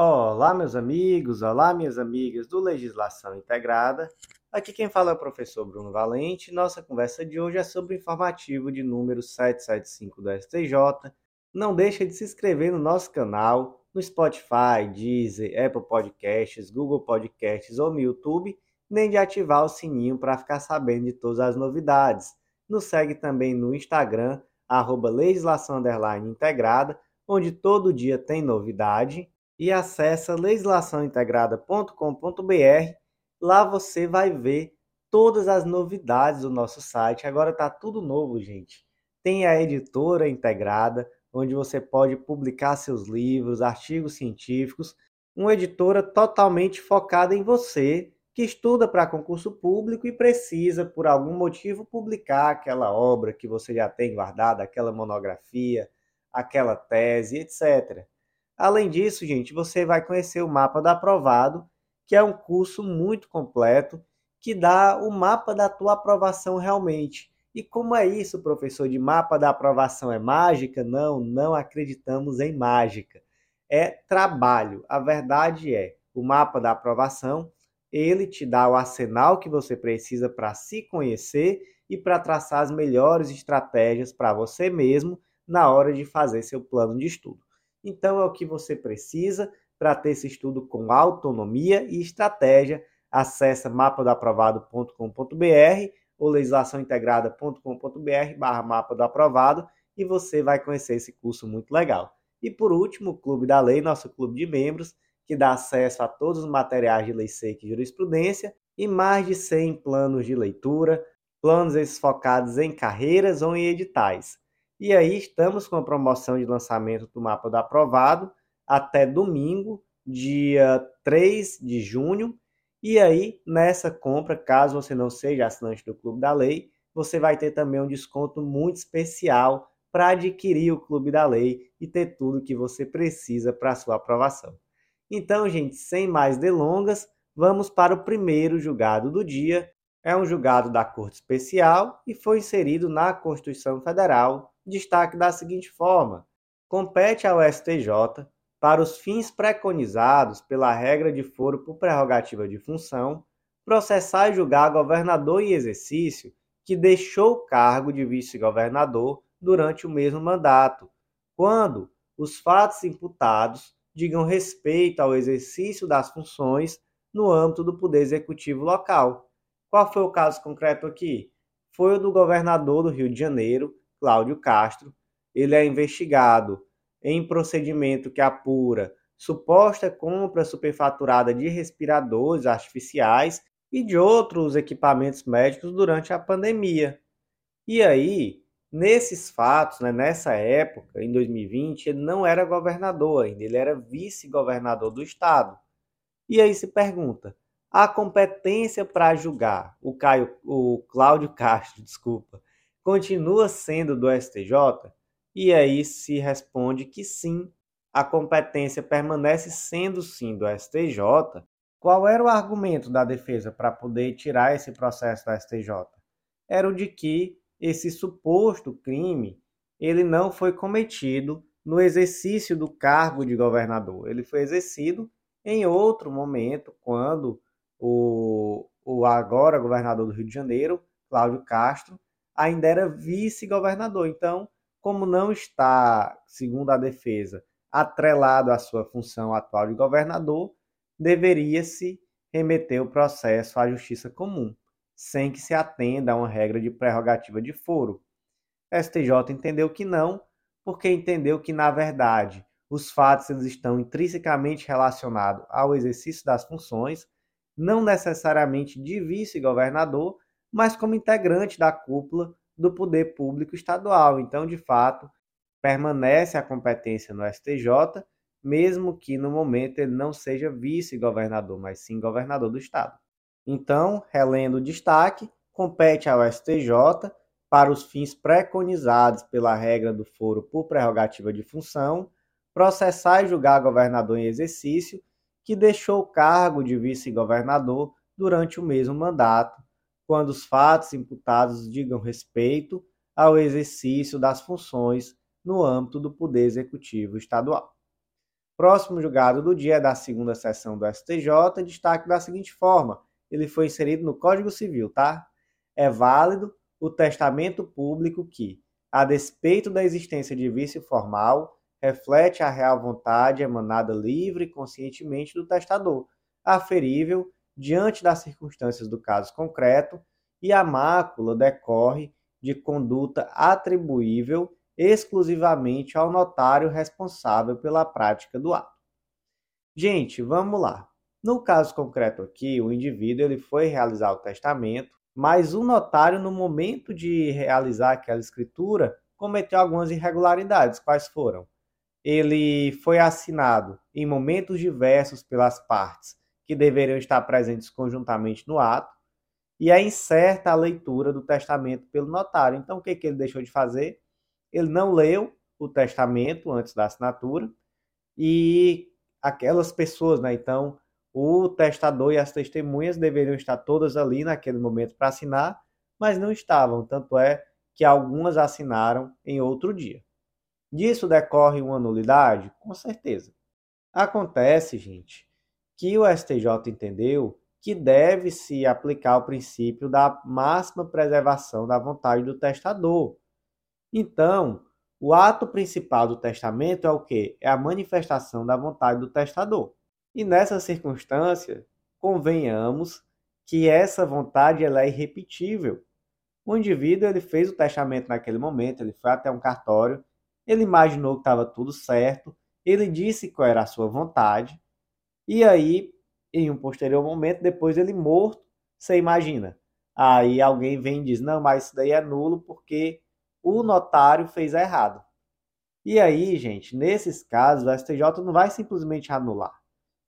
Olá, meus amigos, olá, minhas amigas do Legislação Integrada. Aqui quem fala é o professor Bruno Valente. Nossa conversa de hoje é sobre o informativo de número 775 do STJ. Não deixa de se inscrever no nosso canal, no Spotify, Deezer, Apple Podcasts, Google Podcasts ou no YouTube, nem de ativar o sininho para ficar sabendo de todas as novidades. Nos segue também no Instagram, arroba legislação integrada, onde todo dia tem novidade e acessa legislaçãointegrada.com.br. Lá você vai ver todas as novidades do nosso site. Agora está tudo novo, gente. Tem a editora integrada, onde você pode publicar seus livros, artigos científicos. Uma editora totalmente focada em você, que estuda para concurso público e precisa, por algum motivo, publicar aquela obra que você já tem guardada, aquela monografia, aquela tese, etc. Além disso, gente, você vai conhecer o mapa da aprovado, que é um curso muito completo que dá o mapa da tua aprovação realmente. E como é isso, professor? De mapa da aprovação é mágica? Não, não acreditamos em mágica. É trabalho. A verdade é, o mapa da aprovação, ele te dá o arsenal que você precisa para se conhecer e para traçar as melhores estratégias para você mesmo na hora de fazer seu plano de estudo. Então é o que você precisa para ter esse estudo com autonomia e estratégia. Acesse mapadoaprovado.com.br ou legislaçãointegrada.com.br barra mapa do aprovado e você vai conhecer esse curso muito legal. E por último, o Clube da Lei, nosso clube de membros, que dá acesso a todos os materiais de lei seca e jurisprudência e mais de 100 planos de leitura, planos esses focados em carreiras ou em editais. E aí estamos com a promoção de lançamento do mapa do aprovado até domingo, dia 3 de junho. E aí, nessa compra, caso você não seja assinante do Clube da Lei, você vai ter também um desconto muito especial para adquirir o Clube da Lei e ter tudo que você precisa para sua aprovação. Então, gente, sem mais delongas, vamos para o primeiro julgado do dia. É um julgado da Corte Especial e foi inserido na Constituição Federal destaque da seguinte forma: compete ao STJ, para os fins preconizados pela regra de foro por prerrogativa de função, processar e julgar governador em exercício que deixou o cargo de vice-governador durante o mesmo mandato, quando os fatos imputados digam respeito ao exercício das funções no âmbito do Poder Executivo local. Qual foi o caso concreto aqui? Foi o do governador do Rio de Janeiro, Cláudio Castro. Ele é investigado em procedimento que apura suposta compra superfaturada de respiradores artificiais e de outros equipamentos médicos durante a pandemia. E aí, nesses fatos, né, nessa época, em 2020, ele não era governador ainda, ele era vice-governador do estado. E aí se pergunta, a competência para julgar o, Caio, o Cláudio Castro, desculpa, continua sendo do STJ? E aí se responde que sim, a competência permanece sendo sim do STJ. Qual era o argumento da defesa para poder tirar esse processo do STJ? Era o de que esse suposto crime ele não foi cometido no exercício do cargo de governador. Ele foi exercido em outro momento, quando o, o agora governador do Rio de Janeiro, Cláudio Castro, ainda era vice-governador. Então, como não está, segundo a defesa, atrelado à sua função atual de governador, deveria-se remeter o processo à justiça comum, sem que se atenda a uma regra de prerrogativa de foro. STJ entendeu que não, porque entendeu que, na verdade, os fatos eles estão intrinsecamente relacionados ao exercício das funções, não necessariamente de vice-governador, mas como integrante da cúpula do poder público estadual. Então, de fato, permanece a competência no STJ, mesmo que no momento ele não seja vice-governador, mas sim governador do estado. Então, relendo o destaque, compete ao STJ, para os fins preconizados pela regra do foro por prerrogativa de função, processar e julgar governador em exercício que deixou o cargo de vice-governador durante o mesmo mandato, quando os fatos imputados digam respeito ao exercício das funções no âmbito do Poder Executivo Estadual. Próximo julgado do dia é da segunda sessão do STJ, destaque da seguinte forma: ele foi inserido no Código Civil, tá? É válido o testamento público que, a despeito da existência de vício formal, reflete a real vontade emanada livre e conscientemente do testador, aferível diante das circunstâncias do caso concreto, e a mácula decorre de conduta atribuível exclusivamente ao notário responsável pela prática do ato. Gente, vamos lá. No caso concreto aqui, o indivíduo ele foi realizar o testamento, mas o notário, no momento de realizar aquela escritura, cometeu algumas irregularidades. Quais foram? Ele foi assinado em momentos diversos pelas partes que deveriam estar presentes conjuntamente no ato, e é incerta a leitura do testamento pelo notário. Então, o que, que ele deixou de fazer? ele não leu o testamento antes da assinatura e aquelas pessoas, né? Então, o testador e as testemunhas deveriam estar todas ali naquele momento para assinar, mas não estavam, tanto é que algumas assinaram em outro dia. Disso decorre uma nulidade? Com certeza. Acontece, gente, que o STJ entendeu que deve se aplicar o princípio da máxima preservação da vontade do testador, então, o ato principal do testamento é o que? É a manifestação da vontade do testador. E nessa circunstância, convenhamos que essa vontade ela é irrepetível. O indivíduo ele fez o testamento naquele momento, ele foi até um cartório, ele imaginou que estava tudo certo, ele disse qual era a sua vontade, e aí, em um posterior momento, depois ele morto, você imagina. Aí alguém vem e diz: não, mas isso daí é nulo porque o notário fez errado. E aí, gente, nesses casos, o STJ não vai simplesmente anular.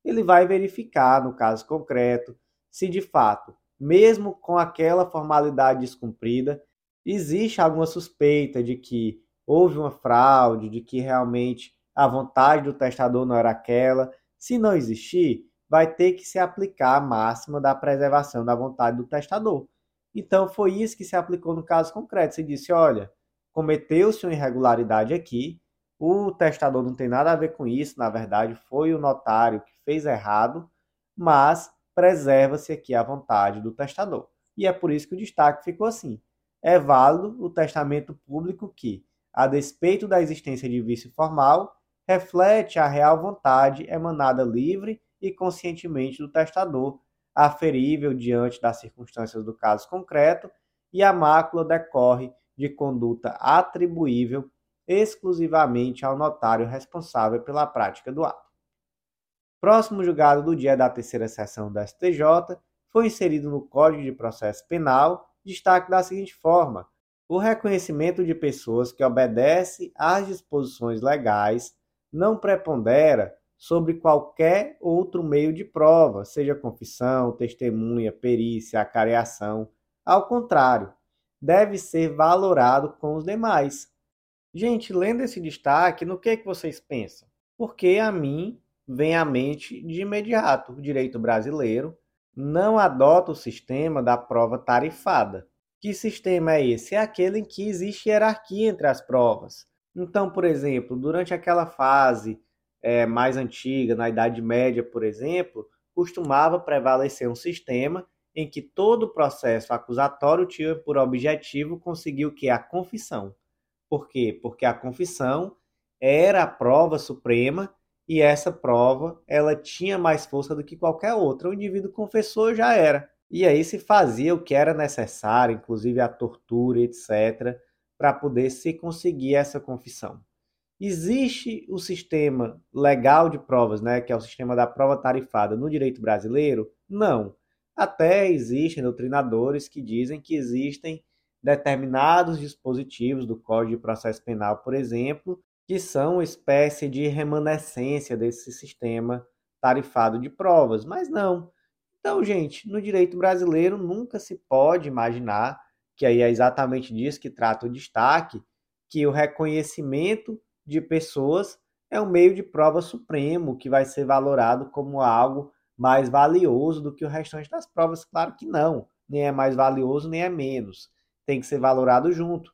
Ele vai verificar, no caso concreto, se de fato, mesmo com aquela formalidade descumprida, existe alguma suspeita de que houve uma fraude, de que realmente a vontade do testador não era aquela. Se não existir, vai ter que se aplicar a máxima da preservação da vontade do testador. Então, foi isso que se aplicou no caso concreto. Se disse: olha, cometeu-se uma irregularidade aqui, o testador não tem nada a ver com isso, na verdade, foi o notário que fez errado, mas preserva-se aqui a vontade do testador. E é por isso que o destaque ficou assim. É válido o testamento público que, a despeito da existência de vício formal, reflete a real vontade emanada livre e conscientemente do testador, aferível diante das circunstâncias do caso concreto, e a mácula decorre de conduta atribuível exclusivamente ao notário responsável pela prática do ato. Próximo julgado do dia da terceira sessão da STJ foi inserido no Código de Processo Penal destaque da seguinte forma: o reconhecimento de pessoas que obedecem às disposições legais não prepondera sobre qualquer outro meio de prova, seja confissão, testemunha, perícia, acareação. Ao contrário, deve ser valorado com os demais. Gente, lendo esse destaque, no que, que vocês pensam? Porque a mim vem à mente de imediato o direito brasileiro não adota o sistema da prova tarifada. Que sistema é esse? É aquele em que existe hierarquia entre as provas. Então, por exemplo, durante aquela fase é, mais antiga, na Idade Média, por exemplo, costumava prevalecer um sistema em que todo o processo acusatório tinha por objetivo conseguir o que? A confissão. Por quê? Porque a confissão era a prova suprema e essa prova ela tinha mais força do que qualquer outra. O indivíduo confessou já era. E aí se fazia o que era necessário, inclusive a tortura, etc., para poder se conseguir essa confissão. Existe o sistema legal de provas, né, que é o sistema da prova tarifada no direito brasileiro? Não. Até existem doutrinadores que dizem que existem determinados dispositivos do Código de Processo Penal, por exemplo, que são uma espécie de remanescência desse sistema tarifado de provas, mas não. Então, gente, no direito brasileiro nunca se pode imaginar que aí é exatamente disso que trata o destaque, que o reconhecimento de pessoas é um meio de prova supremo que vai ser valorado como algo mais valioso do que o restante das provas? Claro que não. Nem é mais valioso, nem é menos. Tem que ser valorado junto.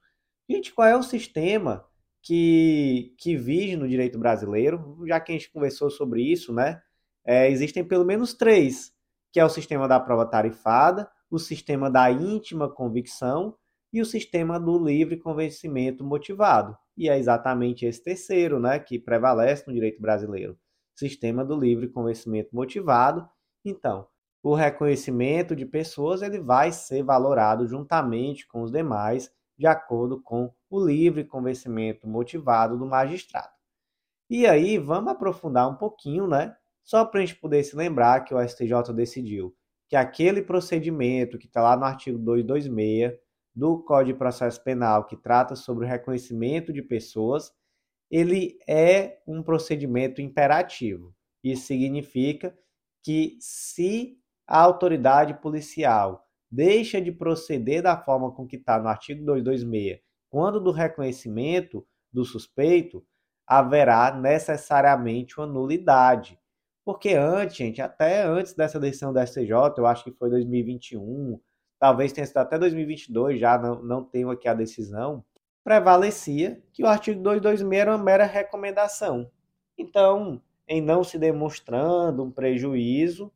Gente, qual é o sistema que, que vige no direito brasileiro, já que a gente conversou sobre isso, né? É, existem pelo menos três, que é o sistema da prova tarifada, o sistema da íntima convicção e o sistema do livre convencimento motivado. E é exatamente esse terceiro, né, que prevalece no direito brasileiro, sistema do livre convencimento motivado. Então, o reconhecimento de pessoas ele vai ser valorado juntamente com os demais de acordo com o livre convencimento motivado do magistrado. E aí, vamos aprofundar um pouquinho, né? Só para a gente poder se lembrar que o STJ decidiu que aquele procedimento que está lá no artigo 226 do Código de Processo Penal, que trata sobre o reconhecimento de pessoas, ele é um procedimento imperativo. Isso significa que se a autoridade policial deixa de proceder da forma com que está no artigo 226, quando do reconhecimento do suspeito, haverá necessariamente uma nulidade. Porque antes, gente, até antes dessa decisão da STJ, eu acho que foi 2021, talvez tenha sido até 2022, já não, não tenho aqui a decisão, prevalecia que o artigo 226 era uma mera recomendação. Então, em não se demonstrando um prejuízo,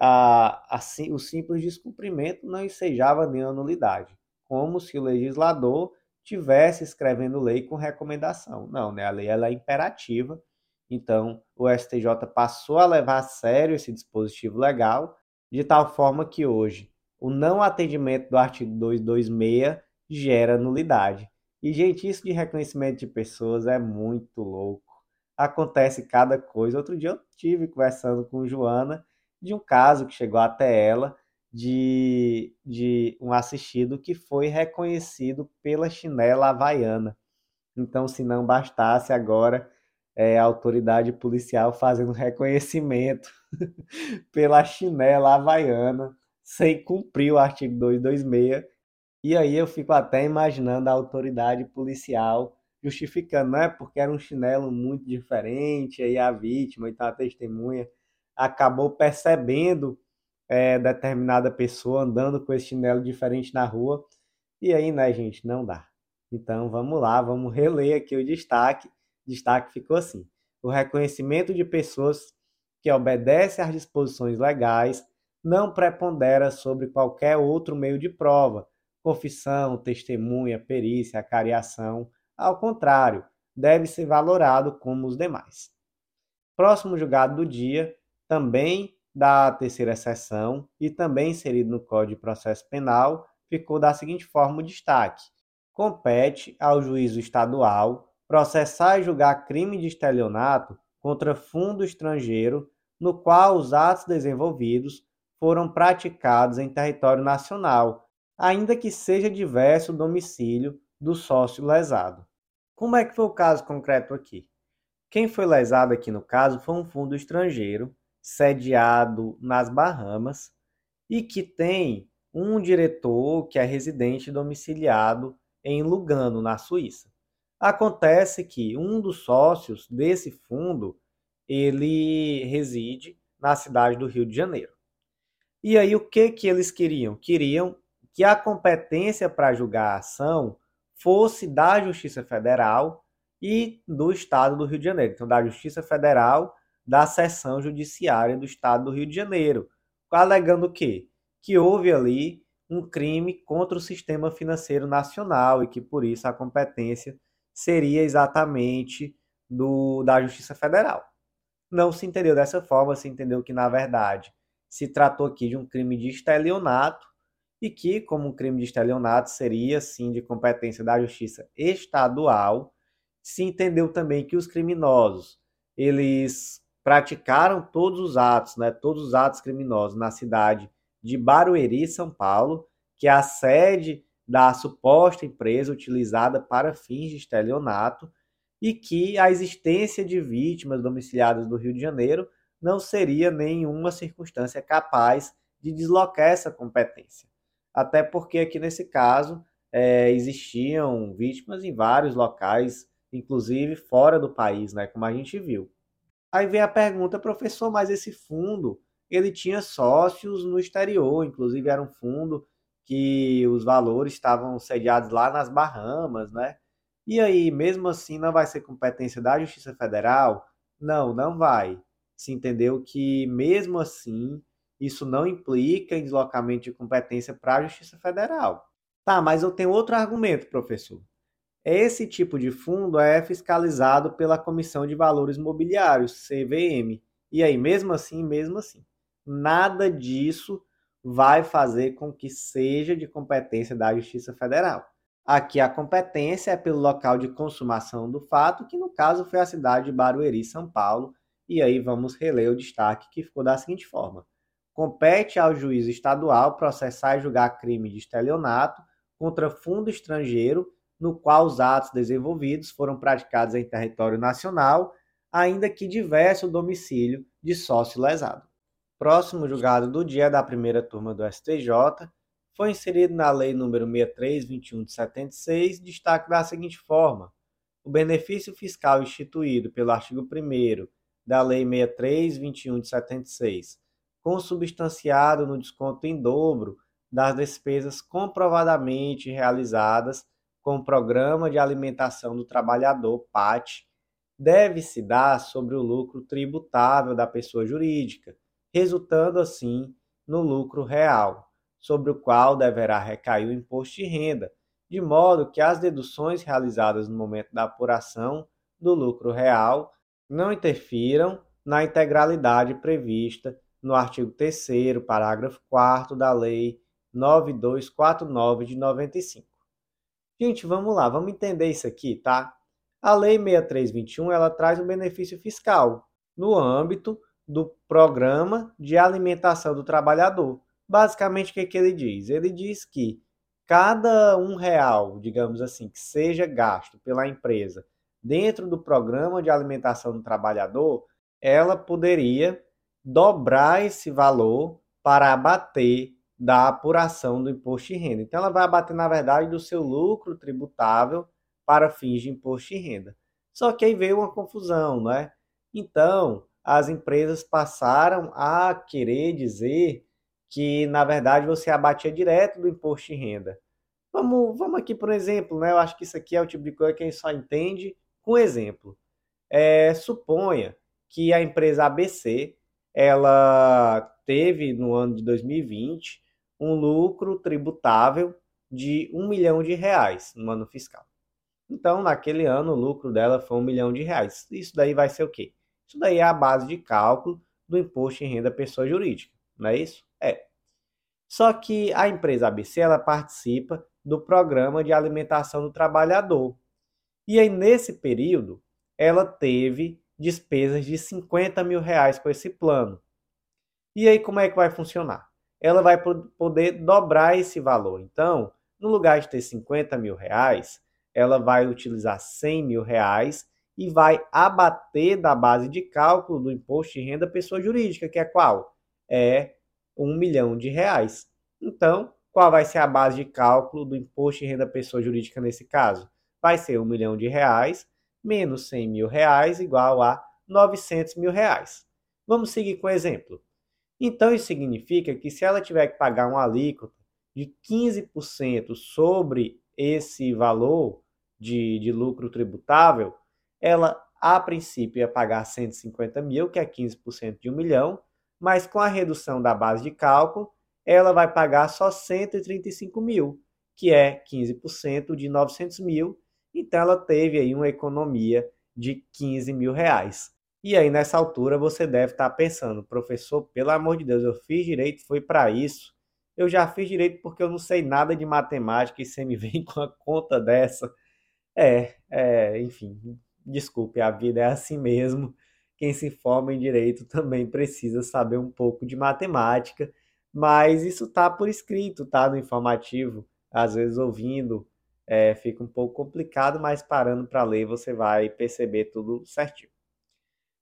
a, a, o simples descumprimento não ensejava nenhuma nulidade, como se o legislador tivesse escrevendo lei com recomendação. Não, né? a lei ela é imperativa, então o STJ passou a levar a sério esse dispositivo legal, de tal forma que hoje o não atendimento do artigo 226 gera nulidade. E, gente, isso de reconhecimento de pessoas é muito louco. Acontece cada coisa. Outro dia eu tive conversando com Joana de um caso que chegou até ela de, de um assistido que foi reconhecido pela chinela havaiana. Então, se não bastasse agora é, a autoridade policial fazendo reconhecimento pela chinela havaiana, sem cumprir o artigo 226. E aí eu fico até imaginando a autoridade policial justificando, não é porque era um chinelo muito diferente, aí a vítima, então a testemunha acabou percebendo é, determinada pessoa andando com esse chinelo diferente na rua. E aí, né, gente, não dá. Então vamos lá, vamos reler aqui o destaque. Destaque ficou assim: o reconhecimento de pessoas que obedecem às disposições legais não prepondera sobre qualquer outro meio de prova, confissão, testemunha, perícia, acariação. Ao contrário, deve ser valorado como os demais. Próximo julgado do dia, também da terceira seção e também inserido no Código de Processo Penal, ficou da seguinte forma o destaque: compete ao juízo estadual processar e julgar crime de estelionato contra fundo estrangeiro no qual os atos desenvolvidos foram praticados em território nacional, ainda que seja diverso o domicílio do sócio lesado. Como é que foi o caso concreto aqui? Quem foi lesado aqui no caso foi um fundo estrangeiro sediado nas Bahamas e que tem um diretor que é residente domiciliado em Lugano, na Suíça. Acontece que um dos sócios desse fundo, ele reside na cidade do Rio de Janeiro. E aí o que que eles queriam? Queriam que a competência para julgar a ação fosse da Justiça Federal e do Estado do Rio de Janeiro. Então, da Justiça Federal da seção judiciária do Estado do Rio de Janeiro, alegando o quê? Que houve ali um crime contra o sistema financeiro nacional e que por isso a competência seria exatamente do, da Justiça Federal. Não se entendeu dessa forma, se entendeu que, na verdade, se tratou aqui de um crime de estelionato e que, como um crime de estelionato, seria, sim, de competência da Justiça Estadual. Se entendeu também que os criminosos, eles praticaram todos os atos, né, todos os atos criminosos na cidade de Barueri, São Paulo, que é a sede da suposta empresa utilizada para fins de estelionato, e que a existência de vítimas domiciliadas do Rio de Janeiro não seria nenhuma circunstância capaz de deslocar essa competência. Até porque aqui nesse caso é, existiam vítimas em vários locais, inclusive fora do país, né, como a gente viu. Aí vem a pergunta, professor, mas esse fundo, ele tinha sócios no exterior, inclusive era um fundo que os valores estavam sediados lá nas Bahamas, né? E aí, mesmo assim, não vai ser competência da Justiça Federal? Não, não vai. Se entendeu que, mesmo assim, isso não implica em deslocamento de competência para a Justiça Federal. Tá, mas eu tenho outro argumento, professor. Esse tipo de fundo é fiscalizado pela Comissão de Valores Mobiliários, CVM. E aí, mesmo assim, mesmo assim, nada disso vai fazer com que seja de competência da Justiça Federal. Aqui a competência é pelo local de consumação do fato, que no caso foi a cidade de Barueri, São Paulo. E aí vamos reler o destaque que ficou da seguinte forma: compete ao juiz estadual processar e julgar crime de estelionato contra fundo estrangeiro no qual os atos desenvolvidos foram praticados em território nacional, ainda que diverso domicílio de sócio lesado. Próximo julgado do dia da primeira turma do STJ foi inserido na Lei nº 6321 de 76, destaque da seguinte forma: o benefício fiscal instituído pelo artigo 1 da Lei 6321 de 76 consubstanciado no desconto em dobro das despesas comprovadamente realizadas com o Programa de Alimentação do Trabalhador, PAT, deve se dar sobre o lucro tributável da pessoa jurídica, resultando assim no lucro real, sobre o qual deverá recair o imposto de renda, de modo que as deduções realizadas no momento da apuração do lucro real não interfiram na integralidade prevista no artigo 3 parágrafo 4 da Lei 9249 de 95. Gente, vamos lá, vamos entender isso aqui, tá? A Lei 6321, ela traz um benefício fiscal no âmbito do Programa de Alimentação do Trabalhador. Basicamente, o que, é que ele diz? Ele diz que cada um real, digamos assim, que seja gasto pela empresa dentro do Programa de Alimentação do Trabalhador, ela poderia dobrar esse valor para abater da apuração do imposto de renda. Então, ela vai abater, na verdade, do seu lucro tributável para fins de imposto de renda. Só que aí veio uma confusão, não é? Então, as empresas passaram a querer dizer que, na verdade, você abatia direto do imposto de renda. Vamos, vamos aqui por um exemplo, né? Eu acho que isso aqui é o tipo de coisa que a gente só entende com exemplo. É, suponha que a empresa ABC ela teve no ano de 2020 um lucro tributável de um milhão de reais no ano fiscal. Então, naquele ano, o lucro dela foi um milhão de reais. Isso daí vai ser o quê? Isso daí é a base de cálculo do imposto em renda pessoa jurídica, não é isso? É. Só que a empresa ABC ela participa do programa de alimentação do trabalhador. E aí, nesse período, ela teve despesas de 50 mil reais com esse plano. E aí como é que vai funcionar? Ela vai poder dobrar esse valor. Então, no lugar de ter 50 mil reais, ela vai utilizar 100 mil reais e vai abater da base de cálculo do imposto de renda pessoa jurídica, que é qual? É um milhão de reais. Então, qual vai ser a base de cálculo do imposto de renda pessoa jurídica nesse caso? Vai ser um milhão de reais menos 100 mil reais igual a 900 mil reais. Vamos seguir com o exemplo. Então, isso significa que se ela tiver que pagar uma alíquota de 15% sobre esse valor de, de lucro tributável, ela, a princípio, ia pagar 150 mil, que é 15% de um milhão, mas com a redução da base de cálculo, ela vai pagar só 135 mil, que é 15% de 900 mil, então ela teve aí uma economia de 15 mil reais. E aí nessa altura você deve estar pensando, professor, pelo amor de Deus, eu fiz direito, foi para isso. Eu já fiz direito porque eu não sei nada de matemática e você me vem com a conta dessa. É, é, enfim, desculpe, a vida é assim mesmo. Quem se forma em direito também precisa saber um pouco de matemática, mas isso tá por escrito, tá no informativo. Às vezes ouvindo é, fica um pouco complicado, mas parando para ler você vai perceber tudo certinho.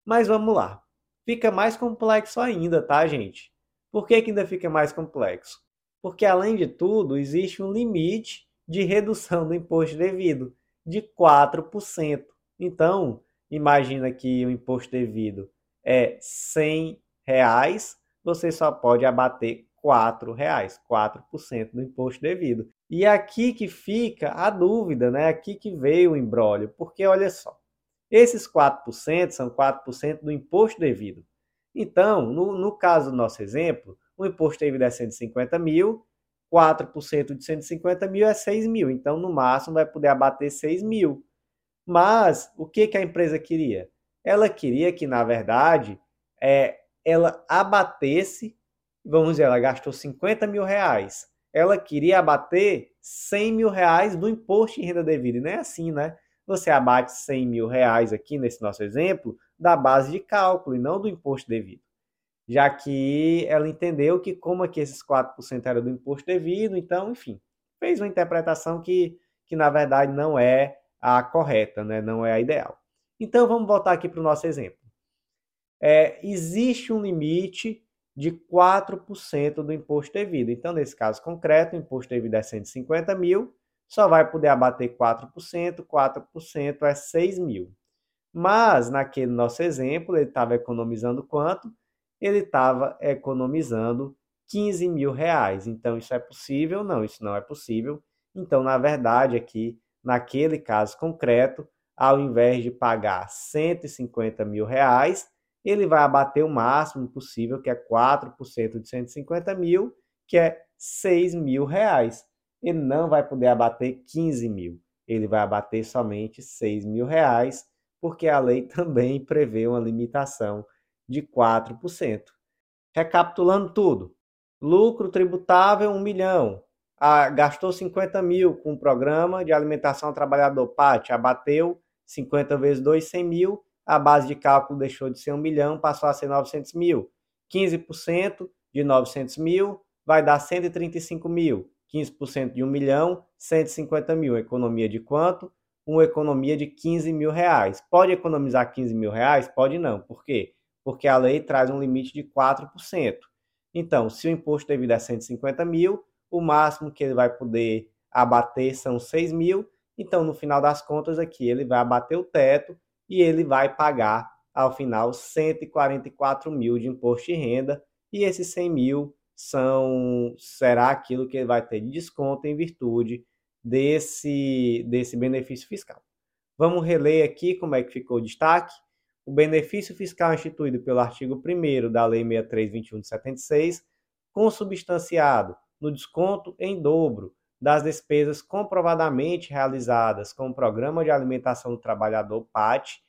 Mas vamos lá. Fica mais complexo ainda, tá, gente? Por que, que ainda fica mais complexo? Porque, além de tudo, existe um limite de redução do imposto devido de 4%. Então, imagina que o imposto devido é 100 reais, você só pode abater 4 reais, 4% do imposto devido. E aqui que fica a dúvida, né? Aqui que veio o embrólio, porque olha só, esses 4% são 4% do imposto devido. Então, no, no caso do nosso exemplo, o imposto devido é 150 mil, 4% de 150 mil é 6 mil. Então, no máximo, vai poder abater 6 mil. Mas, o que, que a empresa queria? Ela queria que, na verdade, é, ela abatesse, vamos dizer, ela gastou 50 mil reais. Ela queria abater 100 mil reais do imposto de renda devida. E não é assim, né? Você abate 100 mil reais aqui nesse nosso exemplo da base de cálculo e não do imposto devido já que ela entendeu que como aqui esses 4% era do imposto devido, então, enfim, fez uma interpretação que, que na verdade não é a correta, né? não é a ideal. Então vamos voltar aqui para o nosso exemplo. É, existe um limite de 4% do imposto devido. Então, nesse caso concreto, o imposto devido é 150 mil, só vai poder abater 4%, 4% é 6 mil. Mas, naquele nosso exemplo, ele estava economizando quanto? ele estava economizando 15 mil reais. Então, isso é possível? Não, isso não é possível. Então, na verdade, aqui, naquele caso concreto, ao invés de pagar 150 mil reais, ele vai abater o máximo possível, que é 4% de 150 mil, que é 6 mil reais. Ele não vai poder abater 15 mil, ele vai abater somente 6 mil reais, porque a lei também prevê uma limitação de 4%. Recapitulando tudo, lucro tributável 1 milhão, ah, gastou 50 mil com o programa de alimentação ao trabalhador PAT, abateu 50 vezes 2, 100 mil, a base de cálculo deixou de ser 1 milhão, passou a ser 900 mil. 15% de 900 mil vai dar 135 mil. 15% de 1 milhão, 150 mil. Economia de quanto? Uma economia de 15 mil reais. Pode economizar 15 mil reais? Pode não. Por quê? porque a lei traz um limite de 4%. Então, se o imposto devido é 150 mil, o máximo que ele vai poder abater são 6 mil. Então, no final das contas, aqui ele vai abater o teto e ele vai pagar, ao final, 144 mil de imposto de renda. E esses 100 mil são, será aquilo que ele vai ter de desconto em virtude desse, desse benefício fiscal. Vamos reler aqui como é que ficou o destaque o benefício fiscal instituído pelo artigo 1 da Lei 6321 de 76, consubstanciado no desconto em dobro das despesas comprovadamente realizadas com o Programa de Alimentação do Trabalhador PAT,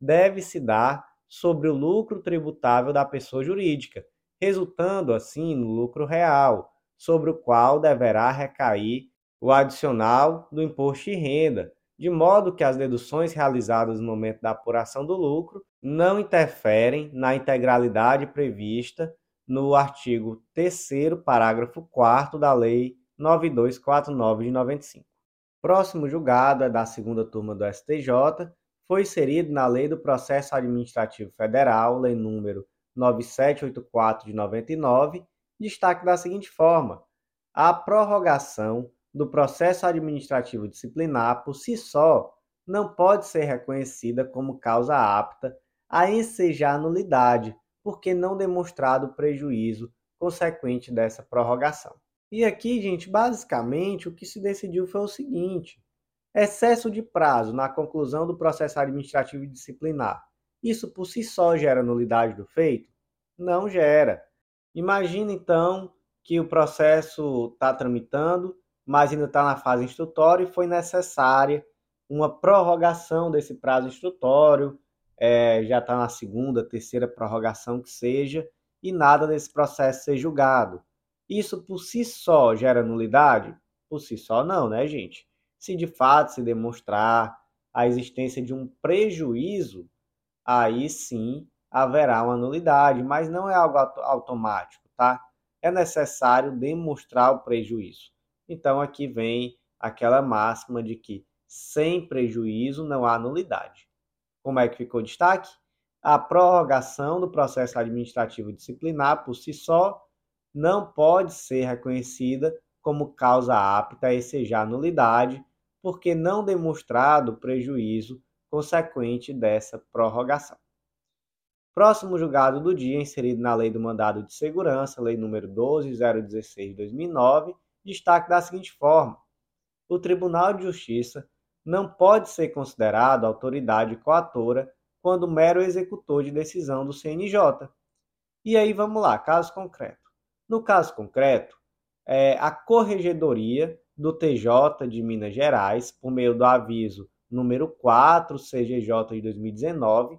deve se dar sobre o lucro tributável da pessoa jurídica, resultando assim no lucro real, sobre o qual deverá recair o adicional do imposto de renda, de modo que as deduções realizadas no momento da apuração do lucro não interferem na integralidade prevista no artigo 3 parágrafo 4 da Lei 9249 de 95. Próximo julgado é da segunda turma do STJ, foi inserido na Lei do Processo Administrativo Federal, Lei número 9784 de 99, destaque da seguinte forma: a prorrogação do processo administrativo disciplinar por si só não pode ser reconhecida como causa apta a ensejar nulidade, porque não demonstrado prejuízo consequente dessa prorrogação. E aqui, gente, basicamente o que se decidiu foi o seguinte: excesso de prazo na conclusão do processo administrativo disciplinar. Isso por si só gera nulidade do feito? Não gera. Imagina então que o processo está tramitando mas ainda está na fase instrutória e foi necessária uma prorrogação desse prazo instrutório, é, já está na segunda, terceira prorrogação que seja, e nada desse processo ser julgado. Isso por si só gera nulidade? Por si só não, né, gente? Se de fato se demonstrar a existência de um prejuízo, aí sim haverá uma nulidade, mas não é algo automático, tá? É necessário demonstrar o prejuízo. Então aqui vem aquela máxima de que sem prejuízo não há nulidade. Como é que ficou o destaque? A prorrogação do processo administrativo disciplinar por si só não pode ser reconhecida como causa apta a exejar nulidade, porque não demonstrado prejuízo consequente dessa prorrogação. Próximo julgado do dia, inserido na Lei do Mandado de Segurança, Lei número 12016 de 2009, destaque da seguinte forma: o Tribunal de Justiça não pode ser considerado autoridade coatora quando mero executor de decisão do CNJ. E aí vamos lá, caso concreto. No caso concreto, é, a Corregedoria do TJ de Minas Gerais, por meio do aviso número 4 CGJ de 2019,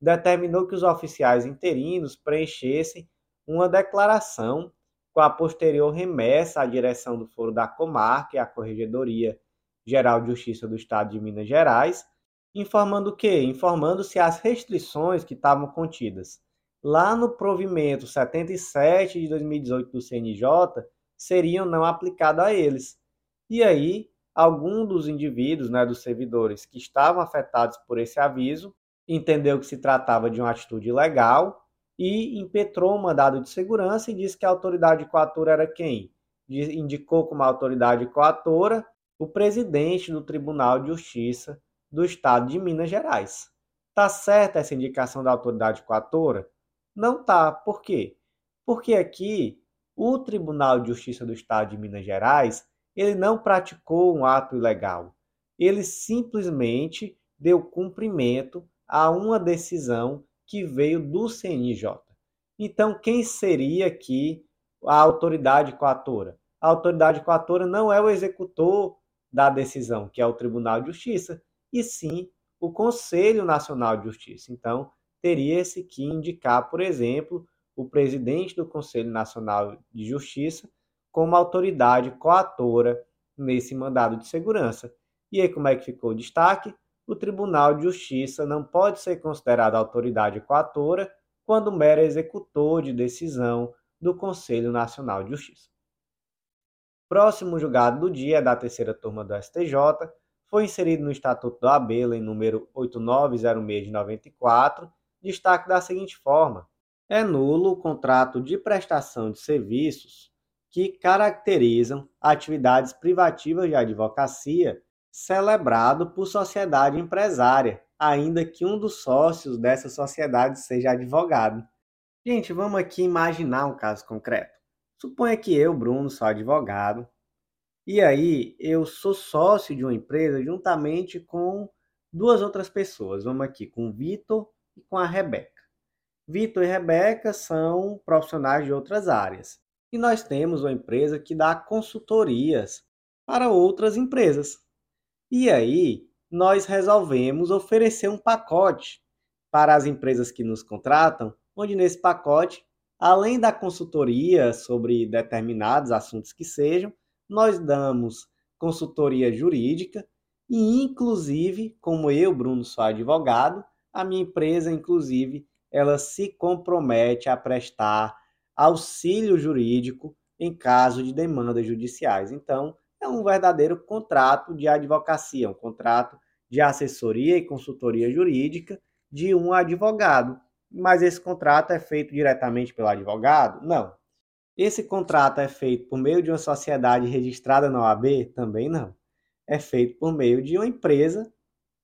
determinou que os oficiais interinos preenchessem uma declaração com a posterior remessa à direção do Foro da Comarca e à Corregedoria Geral de Justiça do Estado de Minas Gerais, informando o quê? Informando se as restrições que estavam contidas lá no provimento 77 de 2018 do CNJ seriam não aplicadas a eles. E aí, algum dos indivíduos, né, dos servidores que estavam afetados por esse aviso, entendeu que se tratava de uma atitude ilegal e impetrou um mandado de segurança e disse que a autoridade coatora era quem? Indicou como autoridade coatora o presidente do Tribunal de Justiça do Estado de Minas Gerais. Tá certa essa indicação da autoridade coatora? Não tá. Por quê? Porque aqui o Tribunal de Justiça do Estado de Minas Gerais, ele não praticou um ato ilegal. Ele simplesmente deu cumprimento a uma decisão que veio do CNJ. Então, quem seria aqui a autoridade coatora? A autoridade coatora não é o executor da decisão, que é o Tribunal de Justiça, e sim o Conselho Nacional de Justiça. Então, teria-se que indicar, por exemplo, o presidente do Conselho Nacional de Justiça como autoridade coatora nesse mandado de segurança. E aí, como é que ficou o destaque? O Tribunal de Justiça não pode ser considerado autoridade coatora quando mero executor de decisão do Conselho Nacional de Justiça. Próximo julgado do dia da terceira turma do STJ, foi inserido no Estatuto do ABELA em número 8906 de 94, destaque da seguinte forma: é nulo o contrato de prestação de serviços que caracterizam atividades privativas de advocacia celebrado por sociedade empresária, ainda que um dos sócios dessa sociedade seja advogado. Gente, vamos aqui imaginar um caso concreto. Suponha que eu, Bruno, sou advogado, e aí, eu sou sócio de uma empresa juntamente com duas outras pessoas. Vamos aqui, com o Vitor e com a Rebeca. Vitor e Rebeca são profissionais de outras áreas. E nós temos uma empresa que dá consultorias para outras empresas. E aí, nós resolvemos oferecer um pacote para as empresas que nos contratam, onde nesse pacote, além da consultoria sobre determinados assuntos que sejam, nós damos consultoria jurídica e, inclusive, como eu, Bruno, sou advogado, a minha empresa, inclusive, ela se compromete a prestar auxílio jurídico em caso de demandas judiciais. Então, é um verdadeiro contrato de advocacia, um contrato de assessoria e consultoria jurídica de um advogado. Mas esse contrato é feito diretamente pelo advogado? Não. Esse contrato é feito por meio de uma sociedade registrada na OAB? Também não. É feito por meio de uma empresa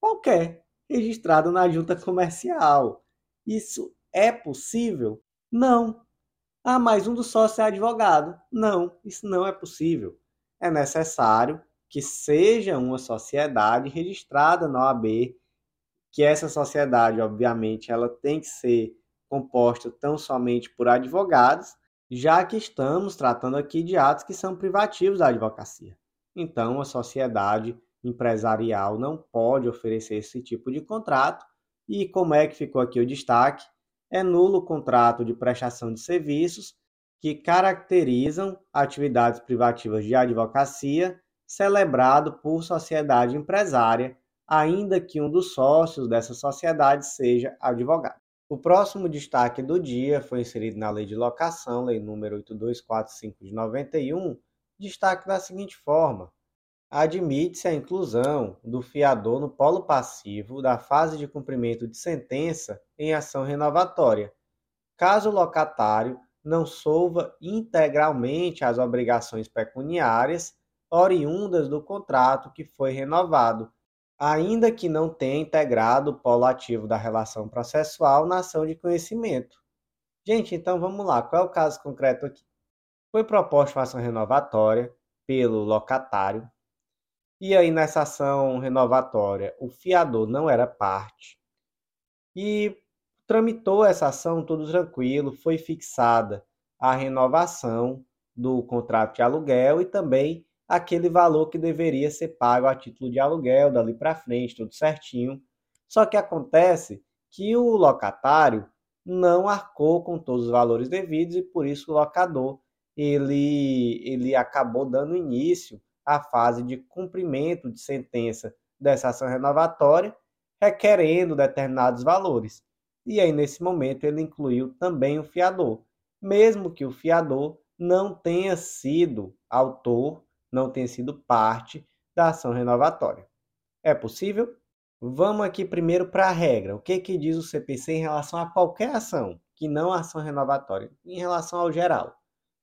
qualquer, registrada na junta comercial. Isso é possível? Não. Ah, mas um dos sócios é advogado. Não, isso não é possível. É necessário que seja uma sociedade registrada na OAB, que essa sociedade, obviamente, ela tem que ser composta tão somente por advogados já que estamos tratando aqui de atos que são privativos da advocacia. Então, a sociedade empresarial não pode oferecer esse tipo de contrato. E como é que ficou aqui o destaque? É nulo o contrato de prestação de serviços que caracterizam atividades privativas de advocacia celebrado por sociedade empresária, ainda que um dos sócios dessa sociedade seja advogado. O próximo destaque do dia foi inserido na Lei de Locação, Lei número 8245 de 91, destaque da seguinte forma: admite-se a inclusão do fiador no polo passivo da fase de cumprimento de sentença em ação renovatória, caso o locatário não solva integralmente as obrigações pecuniárias oriundas do contrato que foi renovado, ainda que não tenha integrado o polo ativo da relação processual na ação de conhecimento. Gente, então vamos lá. Qual é o caso concreto aqui? Foi proposta uma ação renovatória pelo locatário E aí, nessa ação renovatória, o fiador não era parte e tramitou essa ação tudo tranquilo, foi fixada a renovação do contrato de aluguel e também aquele valor que deveria ser pago a título de aluguel dali para frente, tudo certinho. Só que acontece que o locatário não arcou com todos os valores devidos e por isso o locador ele, ele acabou dando início à fase de cumprimento de sentença dessa ação renovatória, requerendo determinados valores. E aí, nesse momento, ele incluiu também o fiador, mesmo que o fiador não tenha sido autor, não tenha sido parte da ação renovatória. É possível? Vamos aqui primeiro para a regra. O que, que diz o CPC em relação a qualquer ação, que não ação renovatória, em relação ao geral?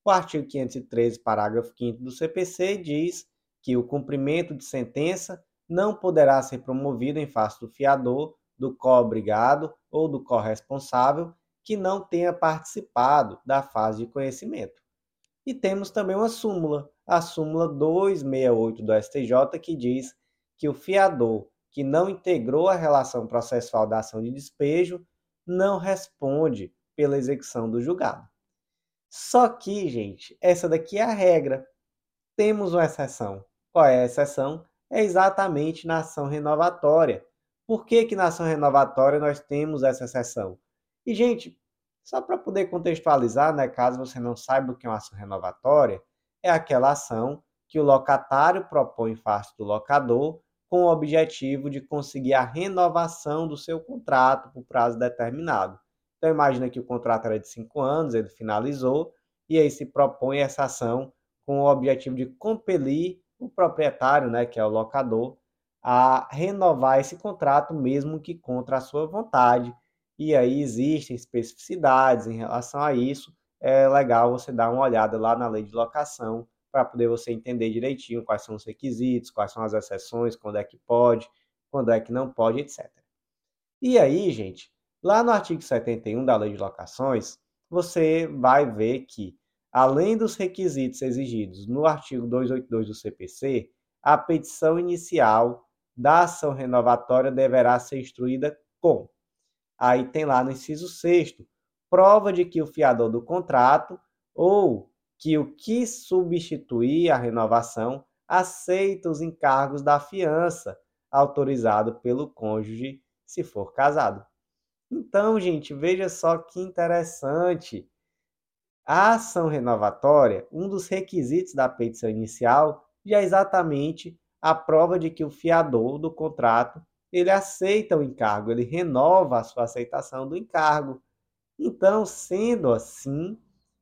O artigo 513, parágrafo 5 do CPC diz que o cumprimento de sentença não poderá ser promovido em face do fiador, do co-obrigado ou do corresponsável que não tenha participado da fase de conhecimento. E temos também uma súmula, a súmula 268 do STJ, que diz que o fiador que não integrou a relação processual da ação de despejo não responde pela execução do julgado. Só que, gente, essa daqui é a regra. Temos uma exceção. Qual é a exceção? É exatamente na ação renovatória. Por que, que na ação renovatória nós temos essa exceção? E, gente, só para poder contextualizar, né, caso você não saiba o que é uma ação renovatória, é aquela ação que o locatário propõe em face do locador com o objetivo de conseguir a renovação do seu contrato por prazo determinado. Então imagina que o contrato era de cinco anos, ele finalizou, e aí se propõe essa ação com o objetivo de compelir o proprietário, né, que é o locador, a renovar esse contrato mesmo que contra a sua vontade. E aí existem especificidades em relação a isso. É legal você dar uma olhada lá na lei de locação para poder você entender direitinho quais são os requisitos, quais são as exceções, quando é que pode, quando é que não pode, etc. E aí, gente, lá no artigo 71 da lei de locações, você vai ver que Além dos requisitos exigidos no artigo 282 do CPC, a petição inicial da ação renovatória deverá ser instruída com. Aí tem lá no inciso 6 prova de que o fiador do contrato ou que o que substituir a renovação aceita os encargos da fiança autorizado pelo cônjuge se for casado. Então, gente, veja só que interessante. A ação renovatória, um dos requisitos da petição inicial já é exatamente a prova de que o fiador do contrato ele aceita o encargo, ele renova a sua aceitação do encargo. Então, sendo assim,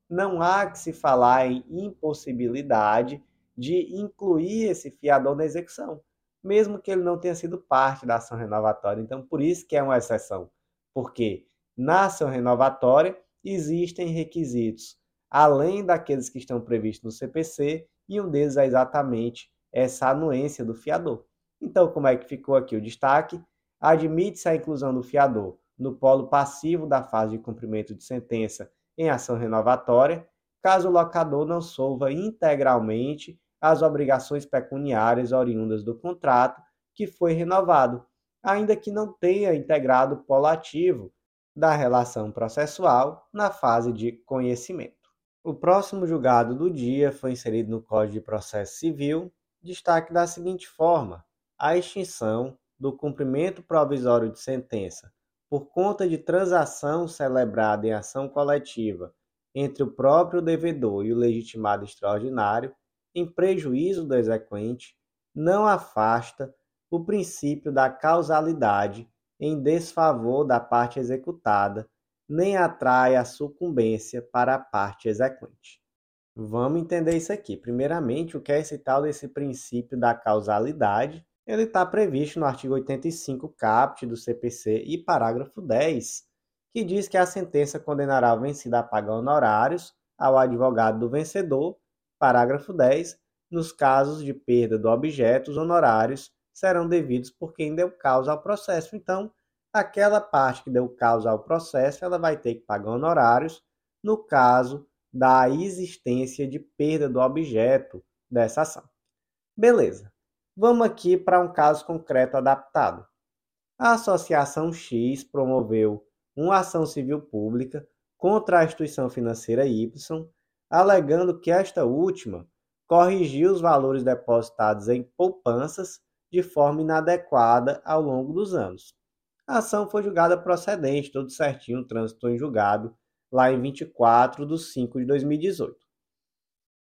não há que se falar em impossibilidade de incluir esse fiador na execução, mesmo que ele não tenha sido parte da ação renovatória. Então, por isso que é uma exceção, porque na ação renovatória existem requisitos além daqueles que estão previstos no CPC, e um deles é exatamente essa anuência do fiador. Então, como é que ficou aqui o destaque? Admite-se a inclusão do fiador no polo passivo da fase de cumprimento de sentença em ação renovatória, caso o locador não solva integralmente as obrigações pecuniárias oriundas do contrato que foi renovado, ainda que não tenha integrado o polo ativo da relação processual na fase de conhecimento. O próximo julgado do dia foi inserido no Código de Processo Civil, destaque da seguinte forma: a extinção do cumprimento provisório de sentença por conta de transação celebrada em ação coletiva entre o próprio devedor e o legitimado extraordinário, em prejuízo do exequente, não afasta o princípio da causalidade em desfavor da parte executada, nem atrai a sucumbência para a parte exequente. Vamos entender isso aqui. Primeiramente, o que é esse tal desse princípio da causalidade? Ele está previsto no artigo 85 caput do CPC e parágrafo 10, que diz que a sentença condenará o vencido a pagar honorários ao advogado do vencedor. Parágrafo 10. Nos casos de perda do objeto, os honorários serão devidos por quem deu causa ao processo. Então, aquela parte que deu causa ao processo, ela vai ter que pagar honorários no caso da existência de perda do objeto dessa ação. Beleza. Vamos aqui para um caso concreto adaptado. A Associação X promoveu uma ação civil pública contra a instituição financeira Y, alegando que esta última corrigiu os valores depositados em poupanças de forma inadequada ao longo dos anos. A ação foi julgada procedente, tudo certinho, trânsito em julgado, lá em 24 de 5 de 2018.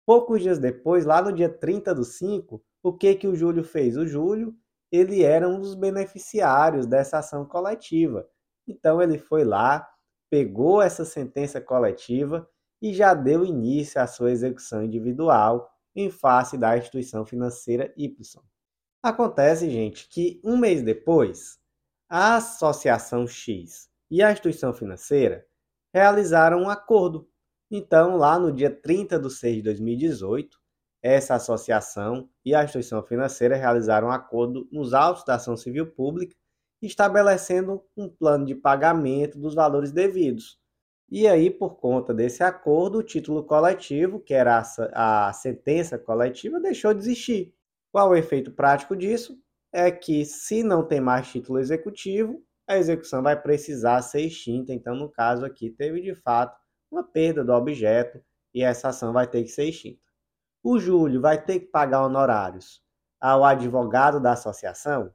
Poucos dias depois, lá no dia 30 do 5, o que, que o Júlio fez? O Júlio, ele era um dos beneficiários dessa ação coletiva. Então ele foi lá, pegou essa sentença coletiva e já deu início à sua execução individual em face da instituição financeira Y. Acontece, gente, que um mês depois, a Associação X e a instituição financeira realizaram um acordo. Então, lá no dia 30 de 6 de 2018, essa associação e a instituição financeira realizaram um acordo nos autos da ação civil pública, estabelecendo um plano de pagamento dos valores devidos. E aí, por conta desse acordo, o título coletivo, que era a, a sentença coletiva, deixou de existir. Qual o efeito prático disso? É que, se não tem mais título executivo, a execução vai precisar ser extinta. Então, no caso aqui, teve de fato uma perda do objeto e essa ação vai ter que ser extinta. O Júlio vai ter que pagar honorários ao advogado da associação?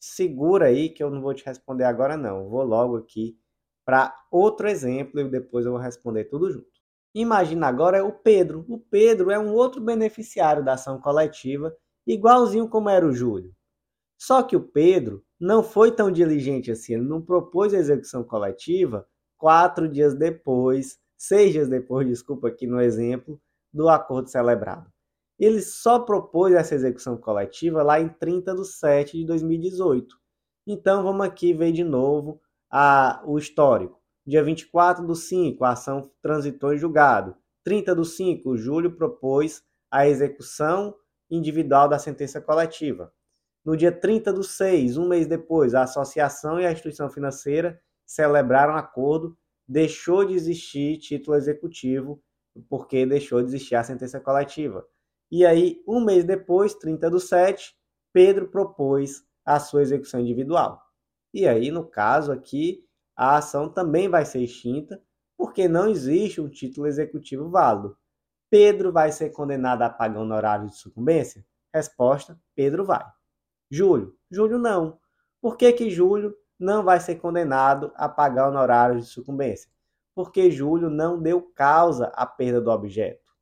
Segura aí que eu não vou te responder agora não. vou logo aqui para outro exemplo e depois eu vou responder tudo junto. Imagina agora o Pedro. O Pedro é um outro beneficiário da ação coletiva igualzinho como era o Júlio. Só que o Pedro não foi tão diligente assim, ele não propôs a execução coletiva quatro dias depois, seis dias depois, desculpa aqui no exemplo, do acordo celebrado. Ele só propôs essa execução coletiva lá em 30 de 7 de 2018. Então vamos aqui ver de novo a, o histórico. Dia 24 do 5, a ação transitou em julgado. 30 do 5, Júlio propôs a execução individual da sentença coletiva. No dia 30 do 6, um mês depois, a associação e a instituição financeira celebraram acordo, deixou de existir título executivo, porque deixou de existir a sentença coletiva. E aí, um mês depois, 30 do 7, Pedro propôs a sua execução individual. E aí, no caso aqui, a ação também vai ser extinta, porque não existe um título executivo válido. Pedro vai ser condenado a pagar honorário de sucumbência? Resposta: Pedro vai. Júlio? Júlio não. Por que, que Júlio não vai ser condenado a pagar honorários de sucumbência? Porque Júlio não deu causa à perda do objeto.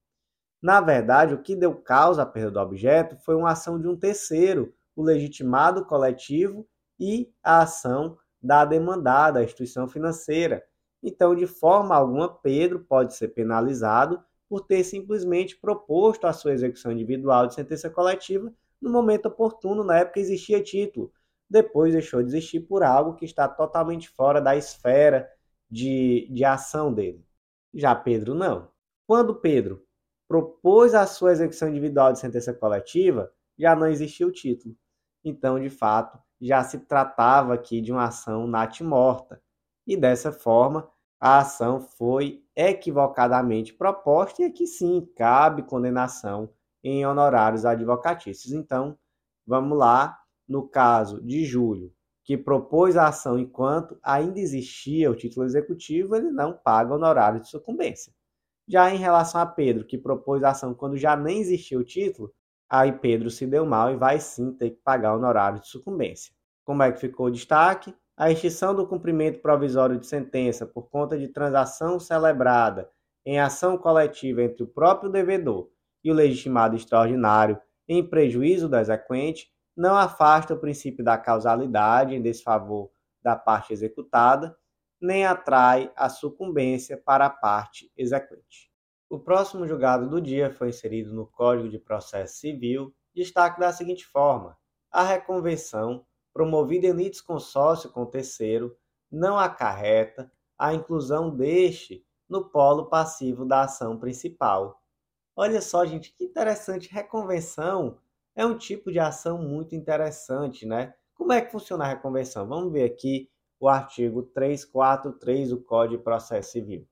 Na verdade, o que deu causa à perda do objeto foi uma ação de um terceiro, o legitimado coletivo e a ação da demandada, a instituição financeira. Então, de forma alguma, Pedro pode ser penalizado por ter simplesmente proposto a sua execução individual de sentença coletiva no momento oportuno, na época existia título. Depois deixou de existir por algo que está totalmente fora da esfera de, de ação dele. Já Pedro não. Quando Pedro propôs a sua execução individual de sentença coletiva, já não existia o título. Então, de fato, já se tratava aqui de uma ação natimorta. E dessa forma, a ação foi equivocadamente proposta e aqui sim cabe condenação em honorários advocatícios. Então, vamos lá, no caso de Júlio, que propôs a ação enquanto ainda existia o título executivo, ele não paga honorário de sucumbência. Já em relação a Pedro, que propôs a ação quando já nem existia o título, aí Pedro se deu mal e vai sim ter que pagar honorário de sucumbência. Como é que ficou o destaque? A extinção do cumprimento provisório de sentença por conta de transação celebrada em ação coletiva entre o próprio devedor e o legitimado extraordinário em prejuízo do exequente não afasta o princípio da causalidade em desfavor da parte executada, nem atrai a sucumbência para a parte exequente. O próximo julgado do dia foi inserido no Código de Processo Civil, destaque da seguinte forma: a reconvenção promovida em litisconsórcio com o terceiro, não acarreta a inclusão deste no polo passivo da ação principal. Olha só, gente, que interessante. Reconvenção é um tipo de ação muito interessante, né? Como é que funciona a reconvenção? Vamos ver aqui o artigo 343 do Código de Processo Civil.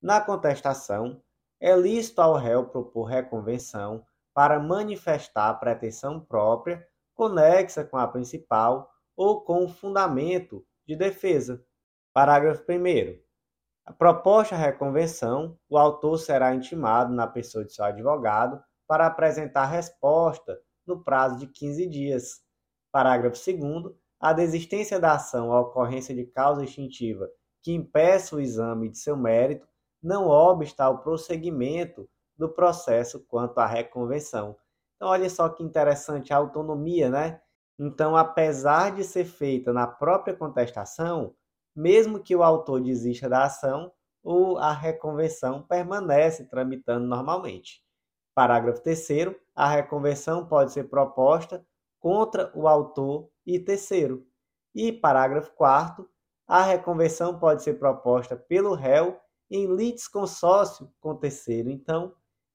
Na contestação, é lícito ao réu propor reconvenção para manifestar a pretensão própria conexa com a principal ou com o fundamento de defesa. Parágrafo 1. A proposta reconvenção, o autor será intimado na pessoa de seu advogado para apresentar resposta no prazo de 15 dias. Parágrafo 2. A desistência da ação à ocorrência de causa extintiva que impeça o exame de seu mérito não obsta ao prosseguimento do processo quanto à reconvenção. Então, olha só que interessante a autonomia, né? Então, apesar de ser feita na própria contestação, mesmo que o autor desista da ação, a reconvenção permanece tramitando normalmente. Parágrafo 3 a reconvenção pode ser proposta contra o autor e terceiro. E parágrafo 4 a reconvenção pode ser proposta pelo réu em litisconsórcio com terceiro. Então,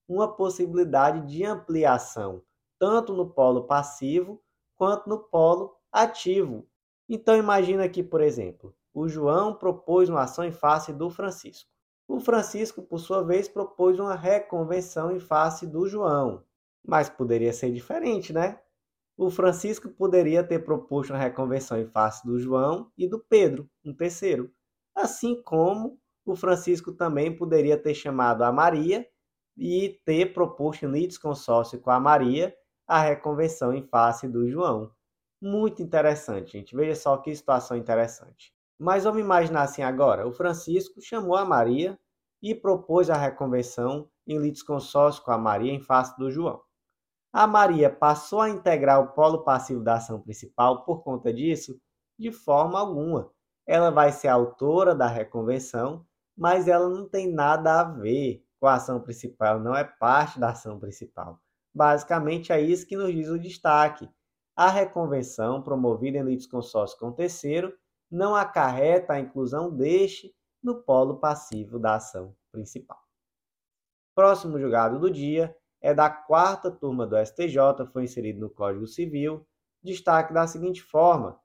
uma possibilidade de ampliação, tanto no polo passivo quanto no polo ativo. Então, imagina aqui, por exemplo, o João propôs uma ação em face do Francisco. O Francisco, por sua vez, propôs uma reconvenção em face do João. Mas poderia ser diferente, né? O Francisco poderia ter proposto uma reconvenção em face do João e do Pedro, um terceiro. Assim como o Francisco também poderia ter chamado a Maria e ter proposto em litisconsórcio com a Maria a reconvenção em face do João. Muito interessante, gente. Veja só que situação interessante. Mas vamos imaginar assim agora: o Francisco chamou a Maria e propôs a reconvenção em litisconsórcio com a Maria em face do João. A Maria passou a integrar o polo passivo da ação principal por conta disso? De forma alguma. Ela vai ser autora da reconvenção, mas ela não tem nada a ver com a ação principal, não é parte da ação principal. Basicamente é isso que nos diz o destaque. A reconvenção, promovida em litisconsórcio com o terceiro, não acarreta a inclusão deste no polo passivo da ação principal. Próximo julgado do dia é da quarta turma do STJ, foi inserido no Código Civil, destaque da seguinte forma: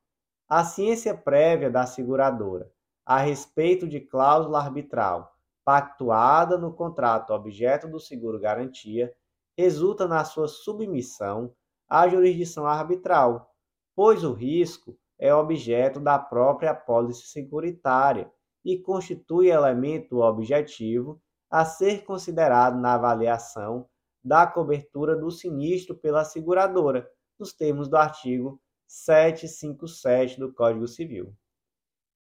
a ciência prévia da seguradora a respeito de cláusula arbitral pactuada no contrato objeto do seguro garantia resulta na sua submissão à jurisdição arbitral, pois o risco é objeto da própria apólice securitária e constitui elemento objetivo a ser considerado na avaliação da cobertura do sinistro pela seguradora, nos termos do artigo 757 do Código Civil.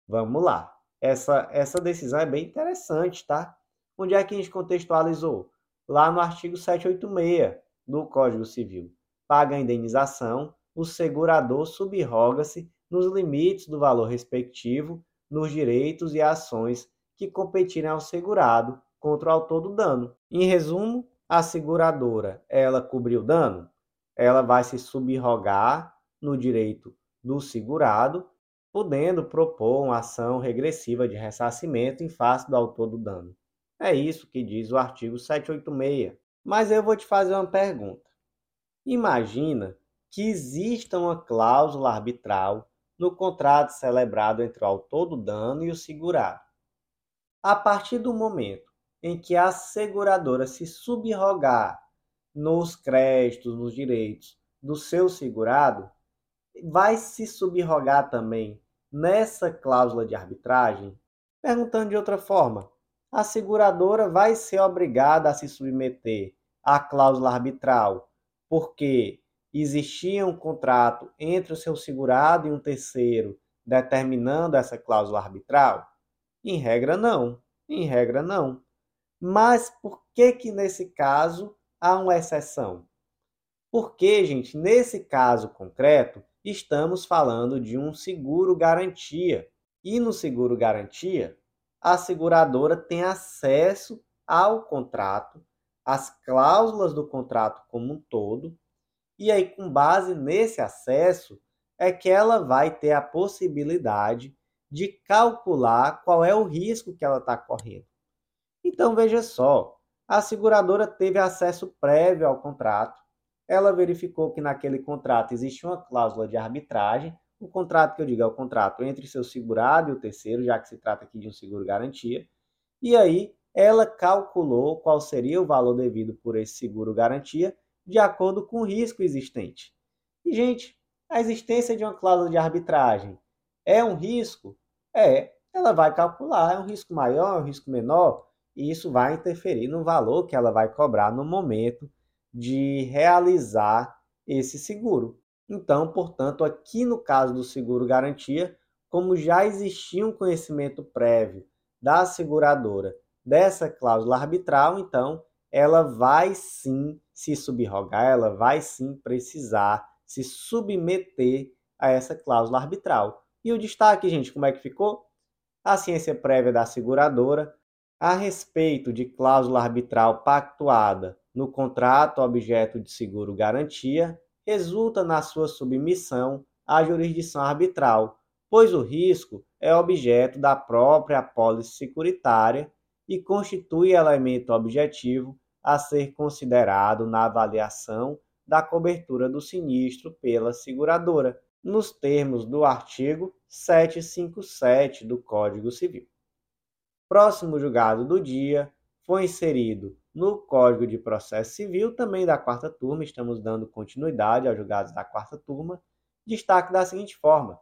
Vamos lá. Essa, essa decisão é bem interessante, tá? Onde é que a gente contextualizou? Lá no artigo 786 do Código Civil. Paga a indenização, o segurador subroga-se nos limites do valor respectivo, nos direitos e ações que competirem ao segurado contra o autor do dano. Em resumo, a seguradora, ela cobriu o dano, ela vai se subrogar no direito do segurado, podendo propor uma ação regressiva de ressarcimento em face do autor do dano. É isso que diz o artigo 786. Mas eu vou te fazer uma pergunta. Imagina que exista uma cláusula arbitral no contrato celebrado entre o autor do dano e o segurado. A partir do momento em que a seguradora se subrogar nos créditos, nos direitos do seu segurado, vai se subrogar também nessa cláusula de arbitragem? Perguntando de outra forma, a seguradora vai ser obrigada a se submeter à cláusula arbitral porque existia um contrato entre o seu segurado e um terceiro determinando essa cláusula arbitral? Em regra, não. Em regra, não. Mas por que que nesse caso há uma exceção? Porque, gente, nesse caso concreto, estamos falando de um seguro garantia. E no seguro garantia, a seguradora tem acesso ao contrato, às cláusulas do contrato como um todo, e aí, com base nesse acesso, é que ela vai ter a possibilidade de calcular qual é o risco que ela está correndo. Então, veja só: a seguradora teve acesso prévio ao contrato, ela verificou que naquele contrato existia uma cláusula de arbitragem. O contrato que eu digo é o contrato entre seu segurado e o terceiro, já que se trata aqui de um seguro-garantia. E aí, ela calculou qual seria o valor devido por esse seguro-garantia de acordo com o risco existente. E, gente, a existência de uma cláusula de arbitragem é um risco? É, ela vai calcular, é um risco maior, é um risco menor, e isso vai interferir no valor que ela vai cobrar no momento de realizar esse seguro. Então, portanto, aqui no caso do seguro garantia, como já existia um conhecimento prévio da seguradora dessa cláusula arbitral, então ela vai sim se subrogar, ela vai sim precisar se submeter a essa cláusula arbitral. E o destaque, gente, como é que ficou? A ciência prévia da seguradora a respeito de cláusula arbitral pactuada no contrato objeto de seguro garantia resulta na sua submissão à jurisdição arbitral, pois o risco é objeto da própria apólice securitária e constitui elemento objetivo a ser considerado na avaliação da cobertura do sinistro pela seguradora, nos termos do artigo 757 do Código Civil. Próximo julgado do dia foi inserido no Código de Processo Civil, também da quarta turma, estamos dando continuidade aos julgados da quarta turma. Destaque da seguinte forma: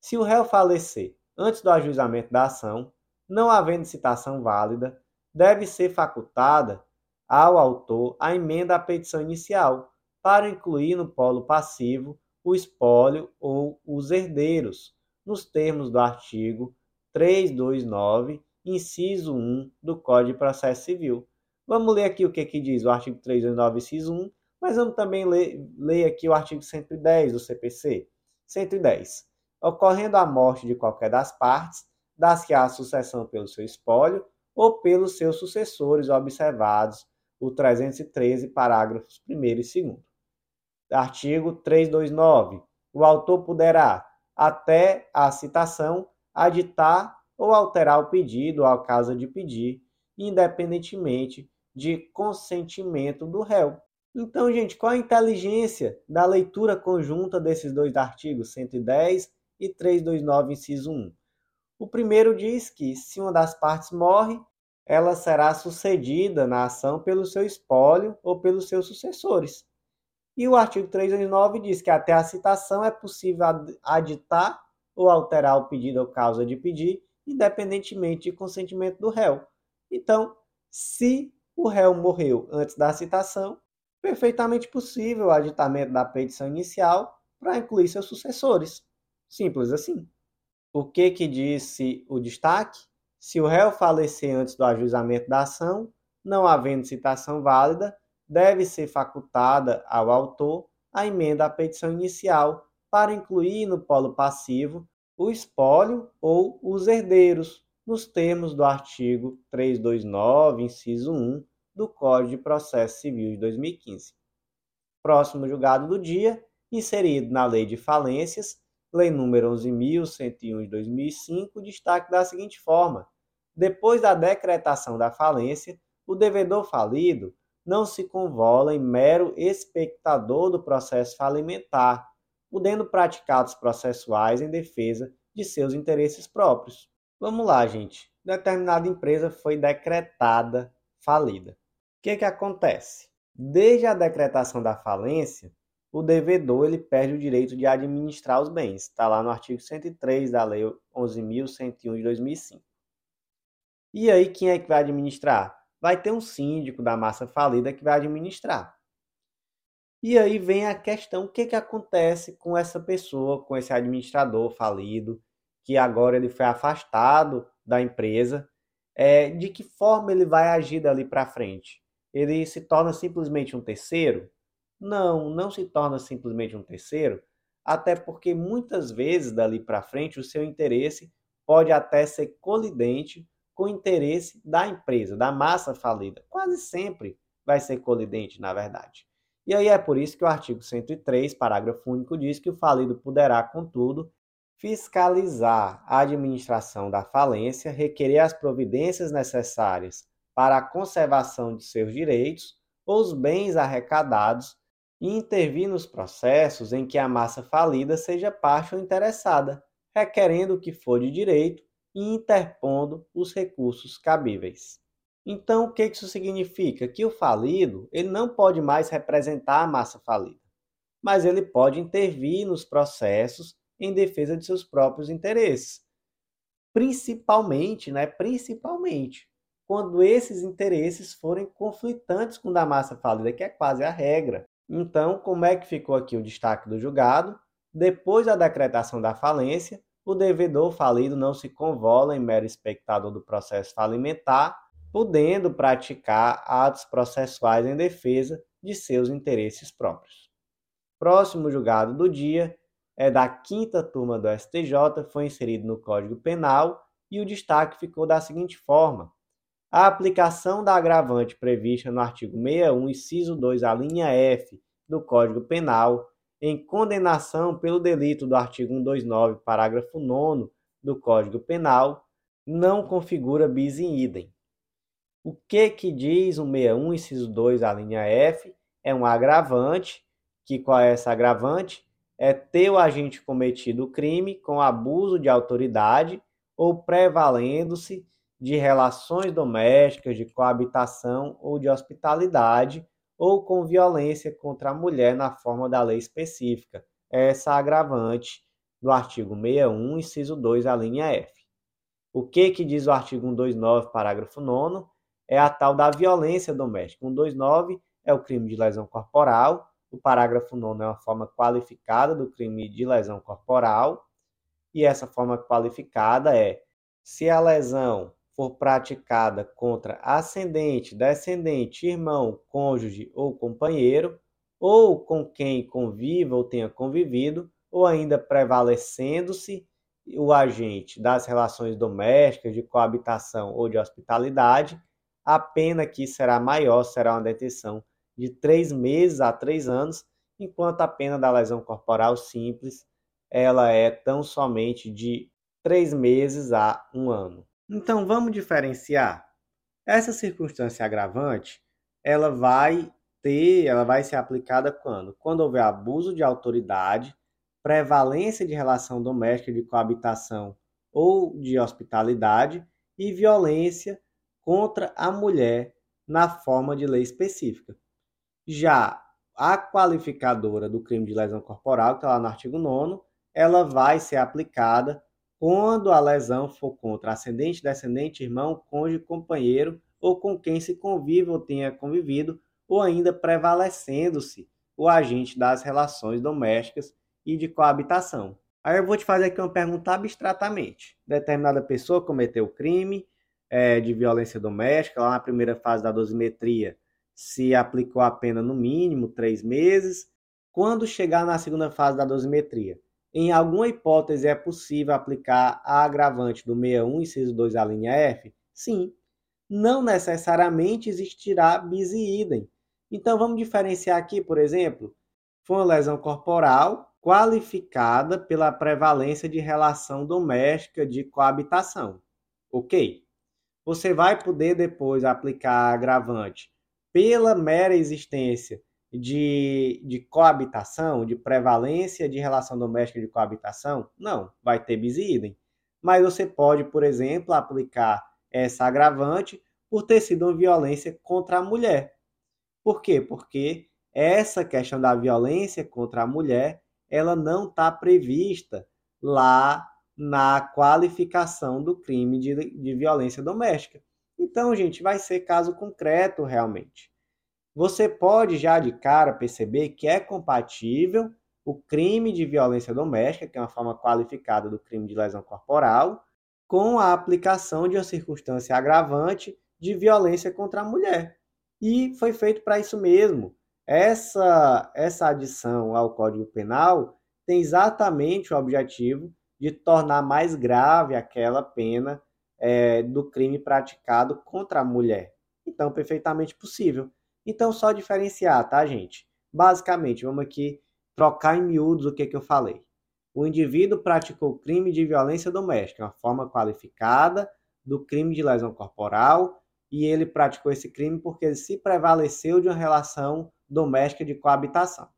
se o réu falecer antes do ajuizamento da ação, não havendo citação válida, deve ser facultada ao autor a emenda à petição inicial, para incluir no polo passivo o espólio ou os herdeiros, nos termos do artigo 329, inciso 1 do Código de Processo Civil. Vamos ler aqui o que, que diz o artigo 329, inciso 1, mas vamos também ler, ler aqui o artigo 110 do CPC. 110. Ocorrendo a morte de qualquer das partes, dá-se a sucessão pelo seu espólio ou pelos seus sucessores observados o 313, parágrafos 1 e 2. Artigo 329. O autor poderá, até a citação, aditar ou alterar o pedido ao caso de pedir, independentemente de consentimento do réu. Então, gente, qual a inteligência da leitura conjunta desses dois artigos, 110 e 329, inciso 1? O primeiro diz que, se uma das partes morre, ela será sucedida na ação pelo seu espólio ou pelos seus sucessores. E o artigo 329 diz que até a citação é possível aditar ou alterar o pedido ou causa de pedir, independentemente de consentimento do réu. Então, se o réu morreu antes da citação, perfeitamente possível o aditamento da petição inicial para incluir seus sucessores. Simples assim. O que que disse o destaque? Se o réu falecer antes do ajuizamento da ação, não havendo citação válida, deve ser facultada ao autor a emenda à petição inicial para incluir no polo passivo o espólio ou os herdeiros, nos termos do artigo 329, inciso 1 do Código de Processo Civil de 2015. Próximo julgado do dia, inserido na Lei de Falências, Lei nº 11.101 de 2005, destaque da seguinte forma: depois da decretação da falência, o devedor falido não se convola em mero espectador do processo falimentar, podendo praticar os processuais em defesa de seus interesses próprios. Vamos lá, gente. Determinada empresa foi decretada falida. O que, que acontece? Desde a decretação da falência, o devedor ele perde o direito de administrar os bens. Está lá no artigo 103 da Lei 11.101 de 2005. E aí, quem é que vai administrar? vai ter um síndico da massa falida que vai administrar. E aí vem a questão: o que, que acontece com essa pessoa, com esse administrador falido, que agora ele foi afastado da empresa? É, de que forma ele vai agir dali para frente? Ele se torna simplesmente um terceiro? Não, não se torna simplesmente um terceiro, até porque muitas vezes dali para frente o seu interesse pode até ser colidente com o interesse da empresa, da massa falida. Quase sempre vai ser colidente, na verdade. E aí é por isso que o artigo 103, parágrafo único, diz que o falido poderá, contudo, fiscalizar a administração da falência, requerer as providências necessárias para a conservação de seus direitos ou os bens arrecadados e intervir nos processos em que a massa falida seja parte ou interessada, requerendo o que for de direito e interpondo os recursos cabíveis. Então, o que isso significa? Que o falido ele não pode mais representar a massa falida, mas ele pode intervir nos processos em defesa de seus próprios interesses. Principalmente, né, principalmente, quando esses interesses forem conflitantes com o da massa falida, que é quase a regra. Então, como é que ficou aqui o destaque do julgado? Depois da decretação da falência, o devedor falido não se convola em mero espectador do processo falimentar, podendo praticar atos processuais em defesa de seus interesses próprios. Próximo julgado do dia é da quinta turma do STJ, foi inserido no Código Penal e o destaque ficou da seguinte forma: a aplicação da agravante prevista no artigo 61, inciso 2, a linha F do Código Penal, em condenação pelo delito do artigo 129, parágrafo 9 do Código Penal, não configura bis in idem. O que que diz o 61, inciso 2, a linha F? É um agravante, que qual é essa agravante? É ter o agente cometido o crime com abuso de autoridade ou prevalendo-se de relações domésticas, de coabitação ou de hospitalidade, ou com violência contra a mulher na forma da lei específica. Essa agravante do artigo 61, inciso 2, a linha F. O que, que diz o artigo 129, parágrafo 9? É a tal da violência doméstica. 129 é o crime de lesão corporal, o parágrafo 9 é uma forma qualificada do crime de lesão corporal, e essa forma qualificada é se a lesão for praticada contra ascendente, descendente, irmão, cônjuge ou companheiro, ou com quem conviva ou tenha convivido, ou ainda prevalecendo-se o agente das relações domésticas, de coabitação ou de hospitalidade, a pena que será maior será uma detenção de três meses a três anos, enquanto a pena da lesão corporal simples ela é tão somente de três meses a um ano. Então vamos diferenciar. Essa circunstância agravante, ela vai ter, ela vai ser aplicada quando? Quando houver abuso de autoridade, prevalência de relação doméstica de coabitação ou de hospitalidade e violência contra a mulher na forma de lei específica. Já a qualificadora do crime de lesão corporal, que está lá no artigo 9, ela vai ser aplicada quando a lesão for contra ascendente, descendente, irmão, cônjuge, companheiro ou com quem se convive ou tenha convivido, ou ainda prevalecendo-se o agente das relações domésticas e de coabitação. Aí eu vou te fazer aqui uma pergunta abstratamente. Determinada pessoa cometeu crime é, de violência doméstica, lá na primeira fase da dosimetria se aplicou a pena no mínimo três meses. Quando chegar na segunda fase da dosimetria, em alguma hipótese é possível aplicar a agravante do 61, inciso 2, a linha F? Sim. Não necessariamente existirá bis e idem. Então vamos diferenciar aqui, por exemplo, foi uma lesão corporal qualificada pela prevalência de relação doméstica de coabitação. Ok? Você vai poder depois aplicar a agravante pela mera existência de, de coabitação, de prevalência de relação doméstica de coabitação? Não, vai ter bis idem. Mas você pode, por exemplo, aplicar essa agravante por ter sido uma violência contra a mulher. Por quê? Porque essa questão da violência contra a mulher, ela não está prevista lá na qualificação do crime de, de violência doméstica. Então, gente, vai ser caso concreto realmente você pode já de cara perceber que é compatível o crime de violência doméstica, que é uma forma qualificada do crime de lesão corporal, com a aplicação de uma circunstância agravante de violência contra a mulher. E foi feito para isso mesmo. Essa, essa adição ao Código Penal tem exatamente o objetivo de tornar mais grave aquela pena é, do crime praticado contra a mulher. Então, perfeitamente possível. Então, só diferenciar, tá, gente? Basicamente, vamos aqui trocar em miúdos o que, que eu falei. O indivíduo praticou crime de violência doméstica, uma forma qualificada do crime de lesão corporal, e ele praticou esse crime porque ele se prevaleceu de uma relação doméstica de coabitação.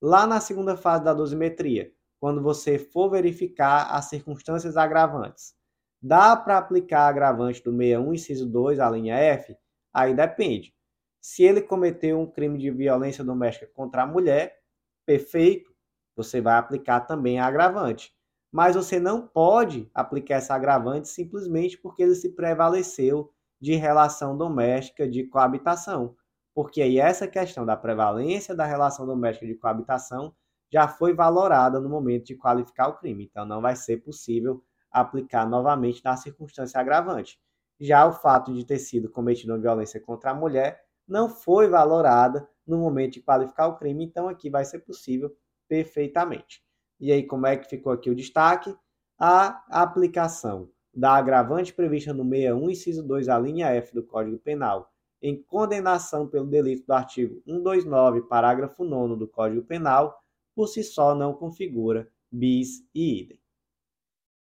Lá na segunda fase da dosimetria, quando você for verificar as circunstâncias agravantes, Dá para aplicar agravante do 61, inciso 2, a linha F? Aí depende. Se ele cometeu um crime de violência doméstica contra a mulher, perfeito, você vai aplicar também a agravante. Mas você não pode aplicar essa agravante simplesmente porque ele se prevaleceu de relação doméstica de coabitação. Porque aí essa questão da prevalência da relação doméstica de coabitação já foi valorada no momento de qualificar o crime. Então não vai ser possível aplicar novamente na circunstância agravante. Já o fato de ter sido cometido uma violência contra a mulher não foi valorada no momento de qualificar o crime, então aqui vai ser possível perfeitamente. E aí, como é que ficou aqui o destaque? A aplicação da agravante prevista no 61, inciso 2, a linha F do Código Penal, em condenação pelo delito do artigo 129, parágrafo 9 do Código Penal, por si só não configura bis e idem.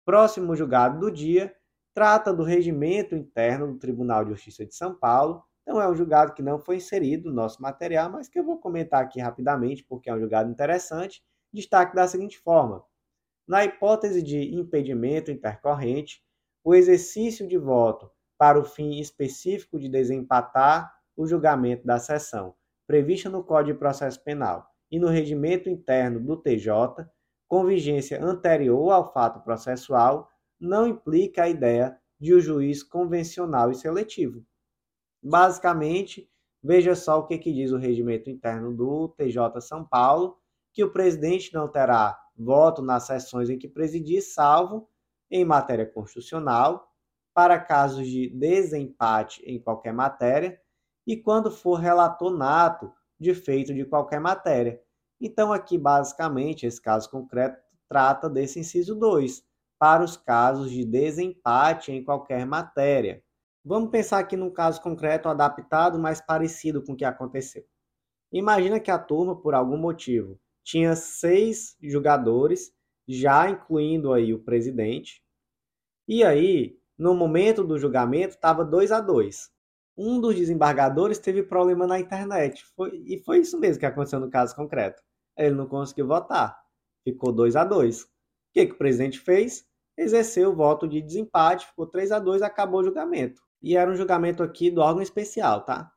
Próximo julgado do dia trata do regimento interno do Tribunal de Justiça de São Paulo. Então é um julgado que não foi inserido no nosso material, mas que eu vou comentar aqui rapidamente porque é um julgado interessante. Destaque da seguinte forma: na hipótese de impedimento intercorrente, o exercício de voto para o fim específico de desempatar o julgamento da sessão prevista no Código de Processo Penal e no regimento interno do TJ com vigência anterior ao fato processual não implica a ideia de o um juiz convencional e seletivo. Basicamente, veja só o que, que diz o regimento interno do TJ São Paulo, que o presidente não terá voto nas sessões em que presidir, salvo em matéria constitucional, para casos de desempate em qualquer matéria e quando for relator nato de feito de qualquer matéria, então, aqui, basicamente, esse caso concreto trata desse inciso 2, para os casos de desempate em qualquer matéria. Vamos pensar aqui num caso concreto adaptado, mais parecido com o que aconteceu. Imagina que a turma, por algum motivo, tinha seis jogadores, já incluindo aí o presidente, e aí, no momento do julgamento, estava 2 a 2 Um dos desembargadores teve problema na internet. Foi, e foi isso mesmo que aconteceu no caso concreto ele não conseguiu votar. Ficou 2 a 2 O que, que o presidente fez? Exerceu o voto de desempate, ficou 3 a 2 acabou o julgamento. E era um julgamento aqui do órgão especial, tá?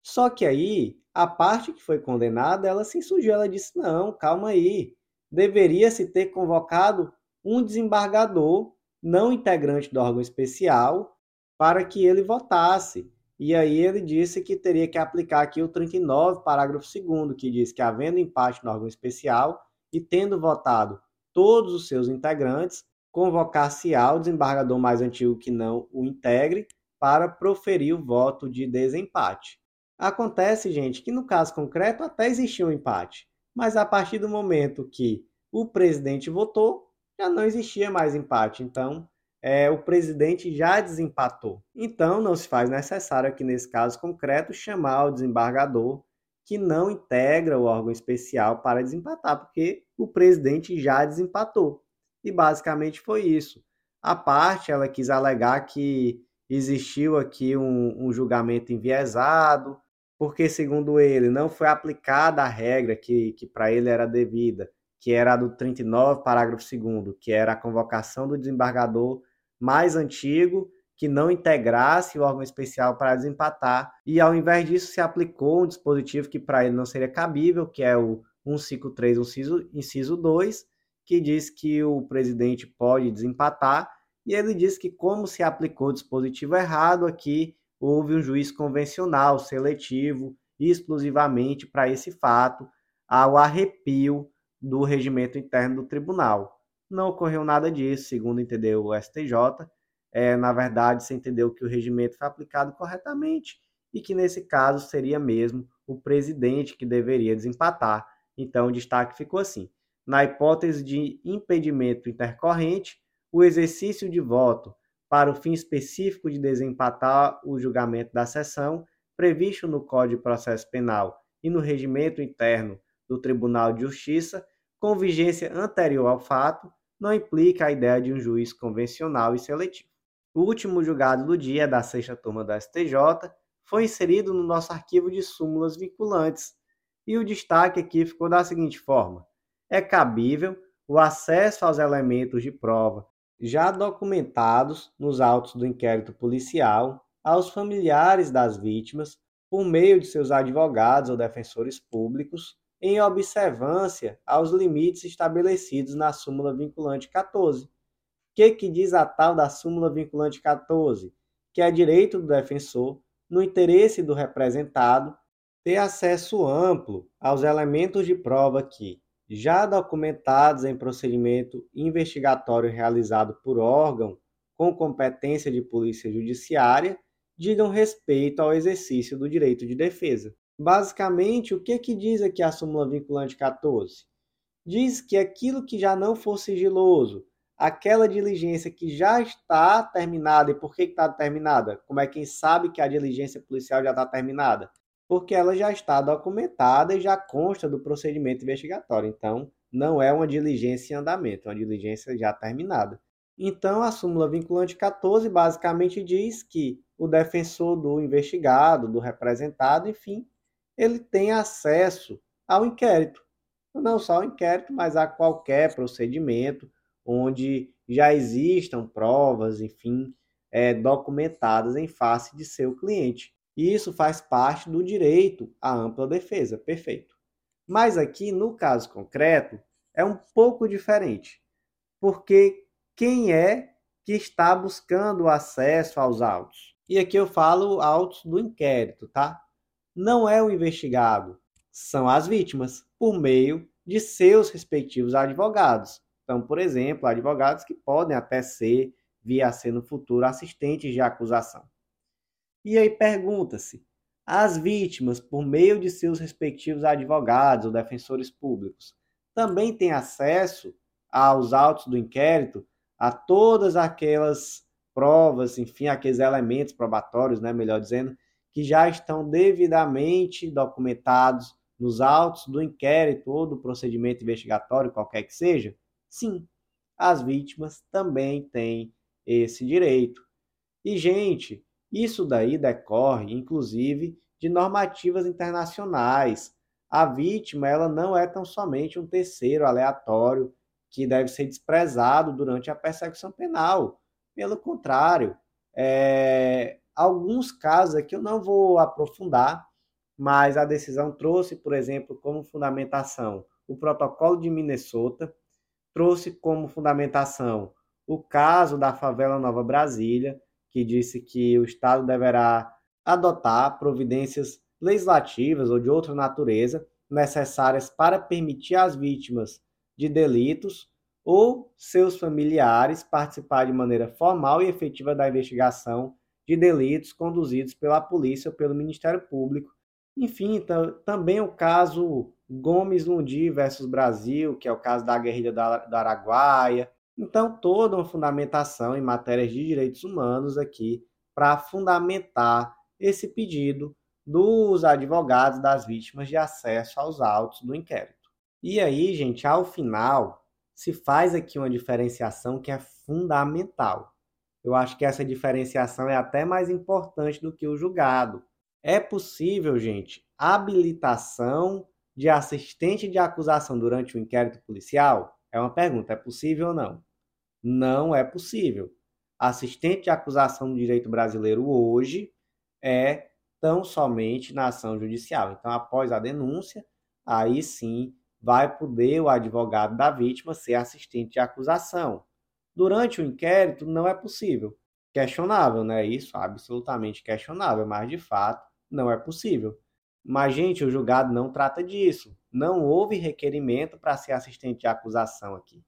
Só que aí, a parte que foi condenada, ela se insurgiu, ela disse: não, calma aí. Deveria se ter convocado um desembargador não integrante do órgão especial para que ele votasse. E aí ele disse que teria que aplicar aqui o 39, parágrafo 2 que diz que havendo empate no órgão especial e tendo votado todos os seus integrantes, convocar-se-á o desembargador mais antigo que não o integre para proferir o voto de desempate. Acontece, gente, que no caso concreto até existia um empate, mas a partir do momento que o presidente votou, já não existia mais empate. Então, é, o presidente já desempatou. Então, não se faz necessário aqui nesse caso concreto chamar o desembargador que não integra o órgão especial para desempatar, porque o presidente já desempatou. E basicamente foi isso. A parte ela quis alegar que existiu aqui um, um julgamento enviesado, porque, segundo ele, não foi aplicada a regra que, que para ele era devida, que era a do 39, parágrafo 2, que era a convocação do desembargador mais antigo que não integrasse o órgão especial para desempatar, e ao invés disso se aplicou um dispositivo que para ele não seria cabível, que é o 153, inciso, inciso 2, que diz que o presidente pode desempatar, e ele diz que como se aplicou o dispositivo errado aqui, houve um juiz convencional, seletivo, exclusivamente para esse fato, ao arrepio do regimento interno do tribunal. Não ocorreu nada disso, segundo entendeu o STJ. É, na verdade, se entendeu que o regimento foi aplicado corretamente e que, nesse caso, seria mesmo o presidente que deveria desempatar. Então, o destaque ficou assim: na hipótese de impedimento intercorrente, o exercício de voto para o fim específico de desempatar o julgamento da sessão, previsto no Código de Processo Penal e no regimento interno do Tribunal de Justiça, com vigência anterior ao fato, não implica a ideia de um juiz convencional e seletivo. O último julgado do dia da sexta turma da STJ foi inserido no nosso arquivo de súmulas vinculantes, e o destaque aqui ficou da seguinte forma: é cabível o acesso aos elementos de prova já documentados nos autos do inquérito policial aos familiares das vítimas por meio de seus advogados ou defensores públicos, em observância aos limites estabelecidos na súmula vinculante 14. O que, que diz a tal da súmula vinculante 14? Que é direito do defensor, no interesse do representado, ter acesso amplo aos elementos de prova que, já documentados em procedimento investigatório realizado por órgão com competência de polícia judiciária, digam respeito ao exercício do direito de defesa. Basicamente, o que, que diz aqui a súmula vinculante 14? Diz que aquilo que já não for sigiloso, aquela diligência que já está terminada, e por que está terminada? Como é quem sabe que a diligência policial já está terminada? Porque ela já está documentada e já consta do procedimento investigatório. Então, não é uma diligência em andamento, é uma diligência já terminada. Então, a súmula vinculante 14 basicamente diz que o defensor do investigado, do representado, enfim, ele tem acesso ao inquérito. Não só ao inquérito, mas a qualquer procedimento onde já existam provas, enfim, é, documentadas em face de seu cliente. E isso faz parte do direito à ampla defesa, perfeito. Mas aqui, no caso concreto, é um pouco diferente, porque quem é que está buscando acesso aos autos? E aqui eu falo autos do inquérito, tá? Não é o investigado, são as vítimas, por meio de seus respectivos advogados. Então, por exemplo, advogados que podem até ser, via ser no futuro, assistentes de acusação. E aí pergunta-se: as vítimas, por meio de seus respectivos advogados ou defensores públicos, também têm acesso aos autos do inquérito, a todas aquelas provas, enfim, aqueles elementos probatórios, né, melhor dizendo, que já estão devidamente documentados nos autos do inquérito ou do procedimento investigatório, qualquer que seja? Sim, as vítimas também têm esse direito. E, gente, isso daí decorre, inclusive, de normativas internacionais. A vítima ela não é tão somente um terceiro aleatório que deve ser desprezado durante a persecução penal. Pelo contrário, é, alguns casos aqui eu não vou aprofundar, mas a decisão trouxe, por exemplo, como fundamentação o protocolo de Minnesota, trouxe como fundamentação o caso da favela Nova Brasília, que disse que o Estado deverá adotar providências legislativas ou de outra natureza necessárias para permitir às vítimas de delitos ou seus familiares participar de maneira formal e efetiva da investigação de delitos conduzidos pela polícia ou pelo Ministério Público. Enfim, também o caso Gomes Lundi versus Brasil, que é o caso da guerrilha da Araguaia. Então, toda uma fundamentação em matérias de direitos humanos aqui para fundamentar esse pedido dos advogados das vítimas de acesso aos autos do inquérito. E aí, gente, ao final, se faz aqui uma diferenciação que é fundamental. Eu acho que essa diferenciação é até mais importante do que o julgado. É possível, gente, habilitação de assistente de acusação durante o inquérito policial? É uma pergunta, é possível ou não? Não é possível. Assistente de acusação do direito brasileiro hoje é tão somente na ação judicial. Então, após a denúncia, aí sim vai poder o advogado da vítima ser assistente de acusação. Durante o inquérito, não é possível. Questionável, né? Isso absolutamente questionável, mas de fato não é possível. Mas, gente, o julgado não trata disso. Não houve requerimento para ser assistente de acusação aqui.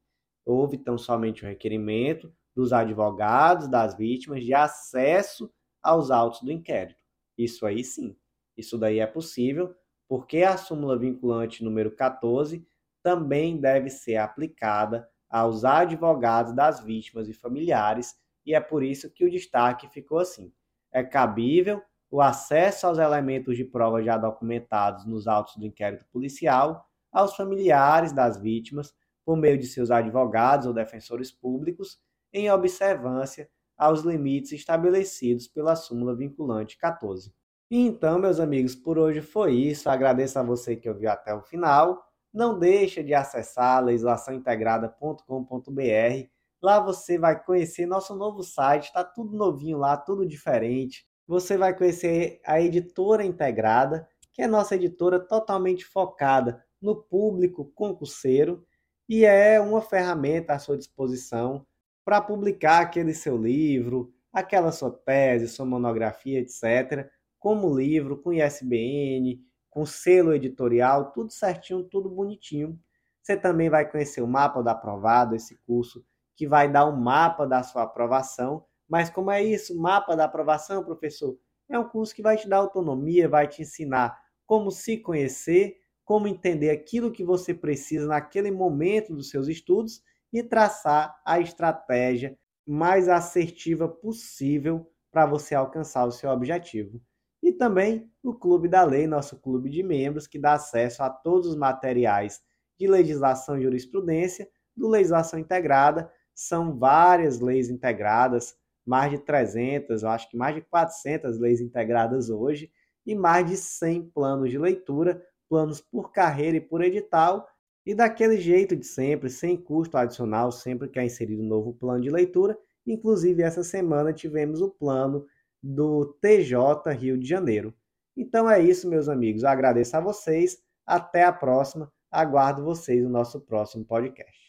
Houve tão somente o requerimento dos advogados das vítimas de acesso aos autos do inquérito. Isso aí sim. Isso daí é possível, porque a súmula vinculante número 14 também deve ser aplicada aos advogados das vítimas e familiares, e é por isso que o destaque ficou assim. É cabível o acesso aos elementos de prova já documentados nos autos do inquérito policial aos familiares das vítimas por meio de seus advogados ou defensores públicos, em observância aos limites estabelecidos pela súmula vinculante 14. Então, meus amigos, por hoje foi isso. Agradeço a você que ouviu até o final. Não deixe de acessar legislaçãointegrada.com.br Lá você vai conhecer nosso novo site, está tudo novinho lá, tudo diferente. Você vai conhecer a editora integrada, que é nossa editora totalmente focada no público concurseiro e é uma ferramenta à sua disposição para publicar aquele seu livro, aquela sua tese, sua monografia, etc., como livro, com ISBN, com selo editorial, tudo certinho, tudo bonitinho. Você também vai conhecer o mapa do aprovado, esse curso que vai dar um mapa da sua aprovação. Mas como é isso, mapa da aprovação, professor? É um curso que vai te dar autonomia, vai te ensinar como se conhecer, como entender aquilo que você precisa naquele momento dos seus estudos e traçar a estratégia mais assertiva possível para você alcançar o seu objetivo. E também o Clube da Lei, nosso clube de membros, que dá acesso a todos os materiais de legislação e jurisprudência do Legislação Integrada. São várias leis integradas, mais de 300, eu acho que mais de 400 leis integradas hoje, e mais de 100 planos de leitura, planos por carreira e por edital, e daquele jeito de sempre, sem custo adicional, sempre que é inserido um novo plano de leitura. Inclusive, essa semana tivemos o plano do TJ Rio de Janeiro. Então é isso, meus amigos. Eu agradeço a vocês. Até a próxima. Aguardo vocês no nosso próximo podcast.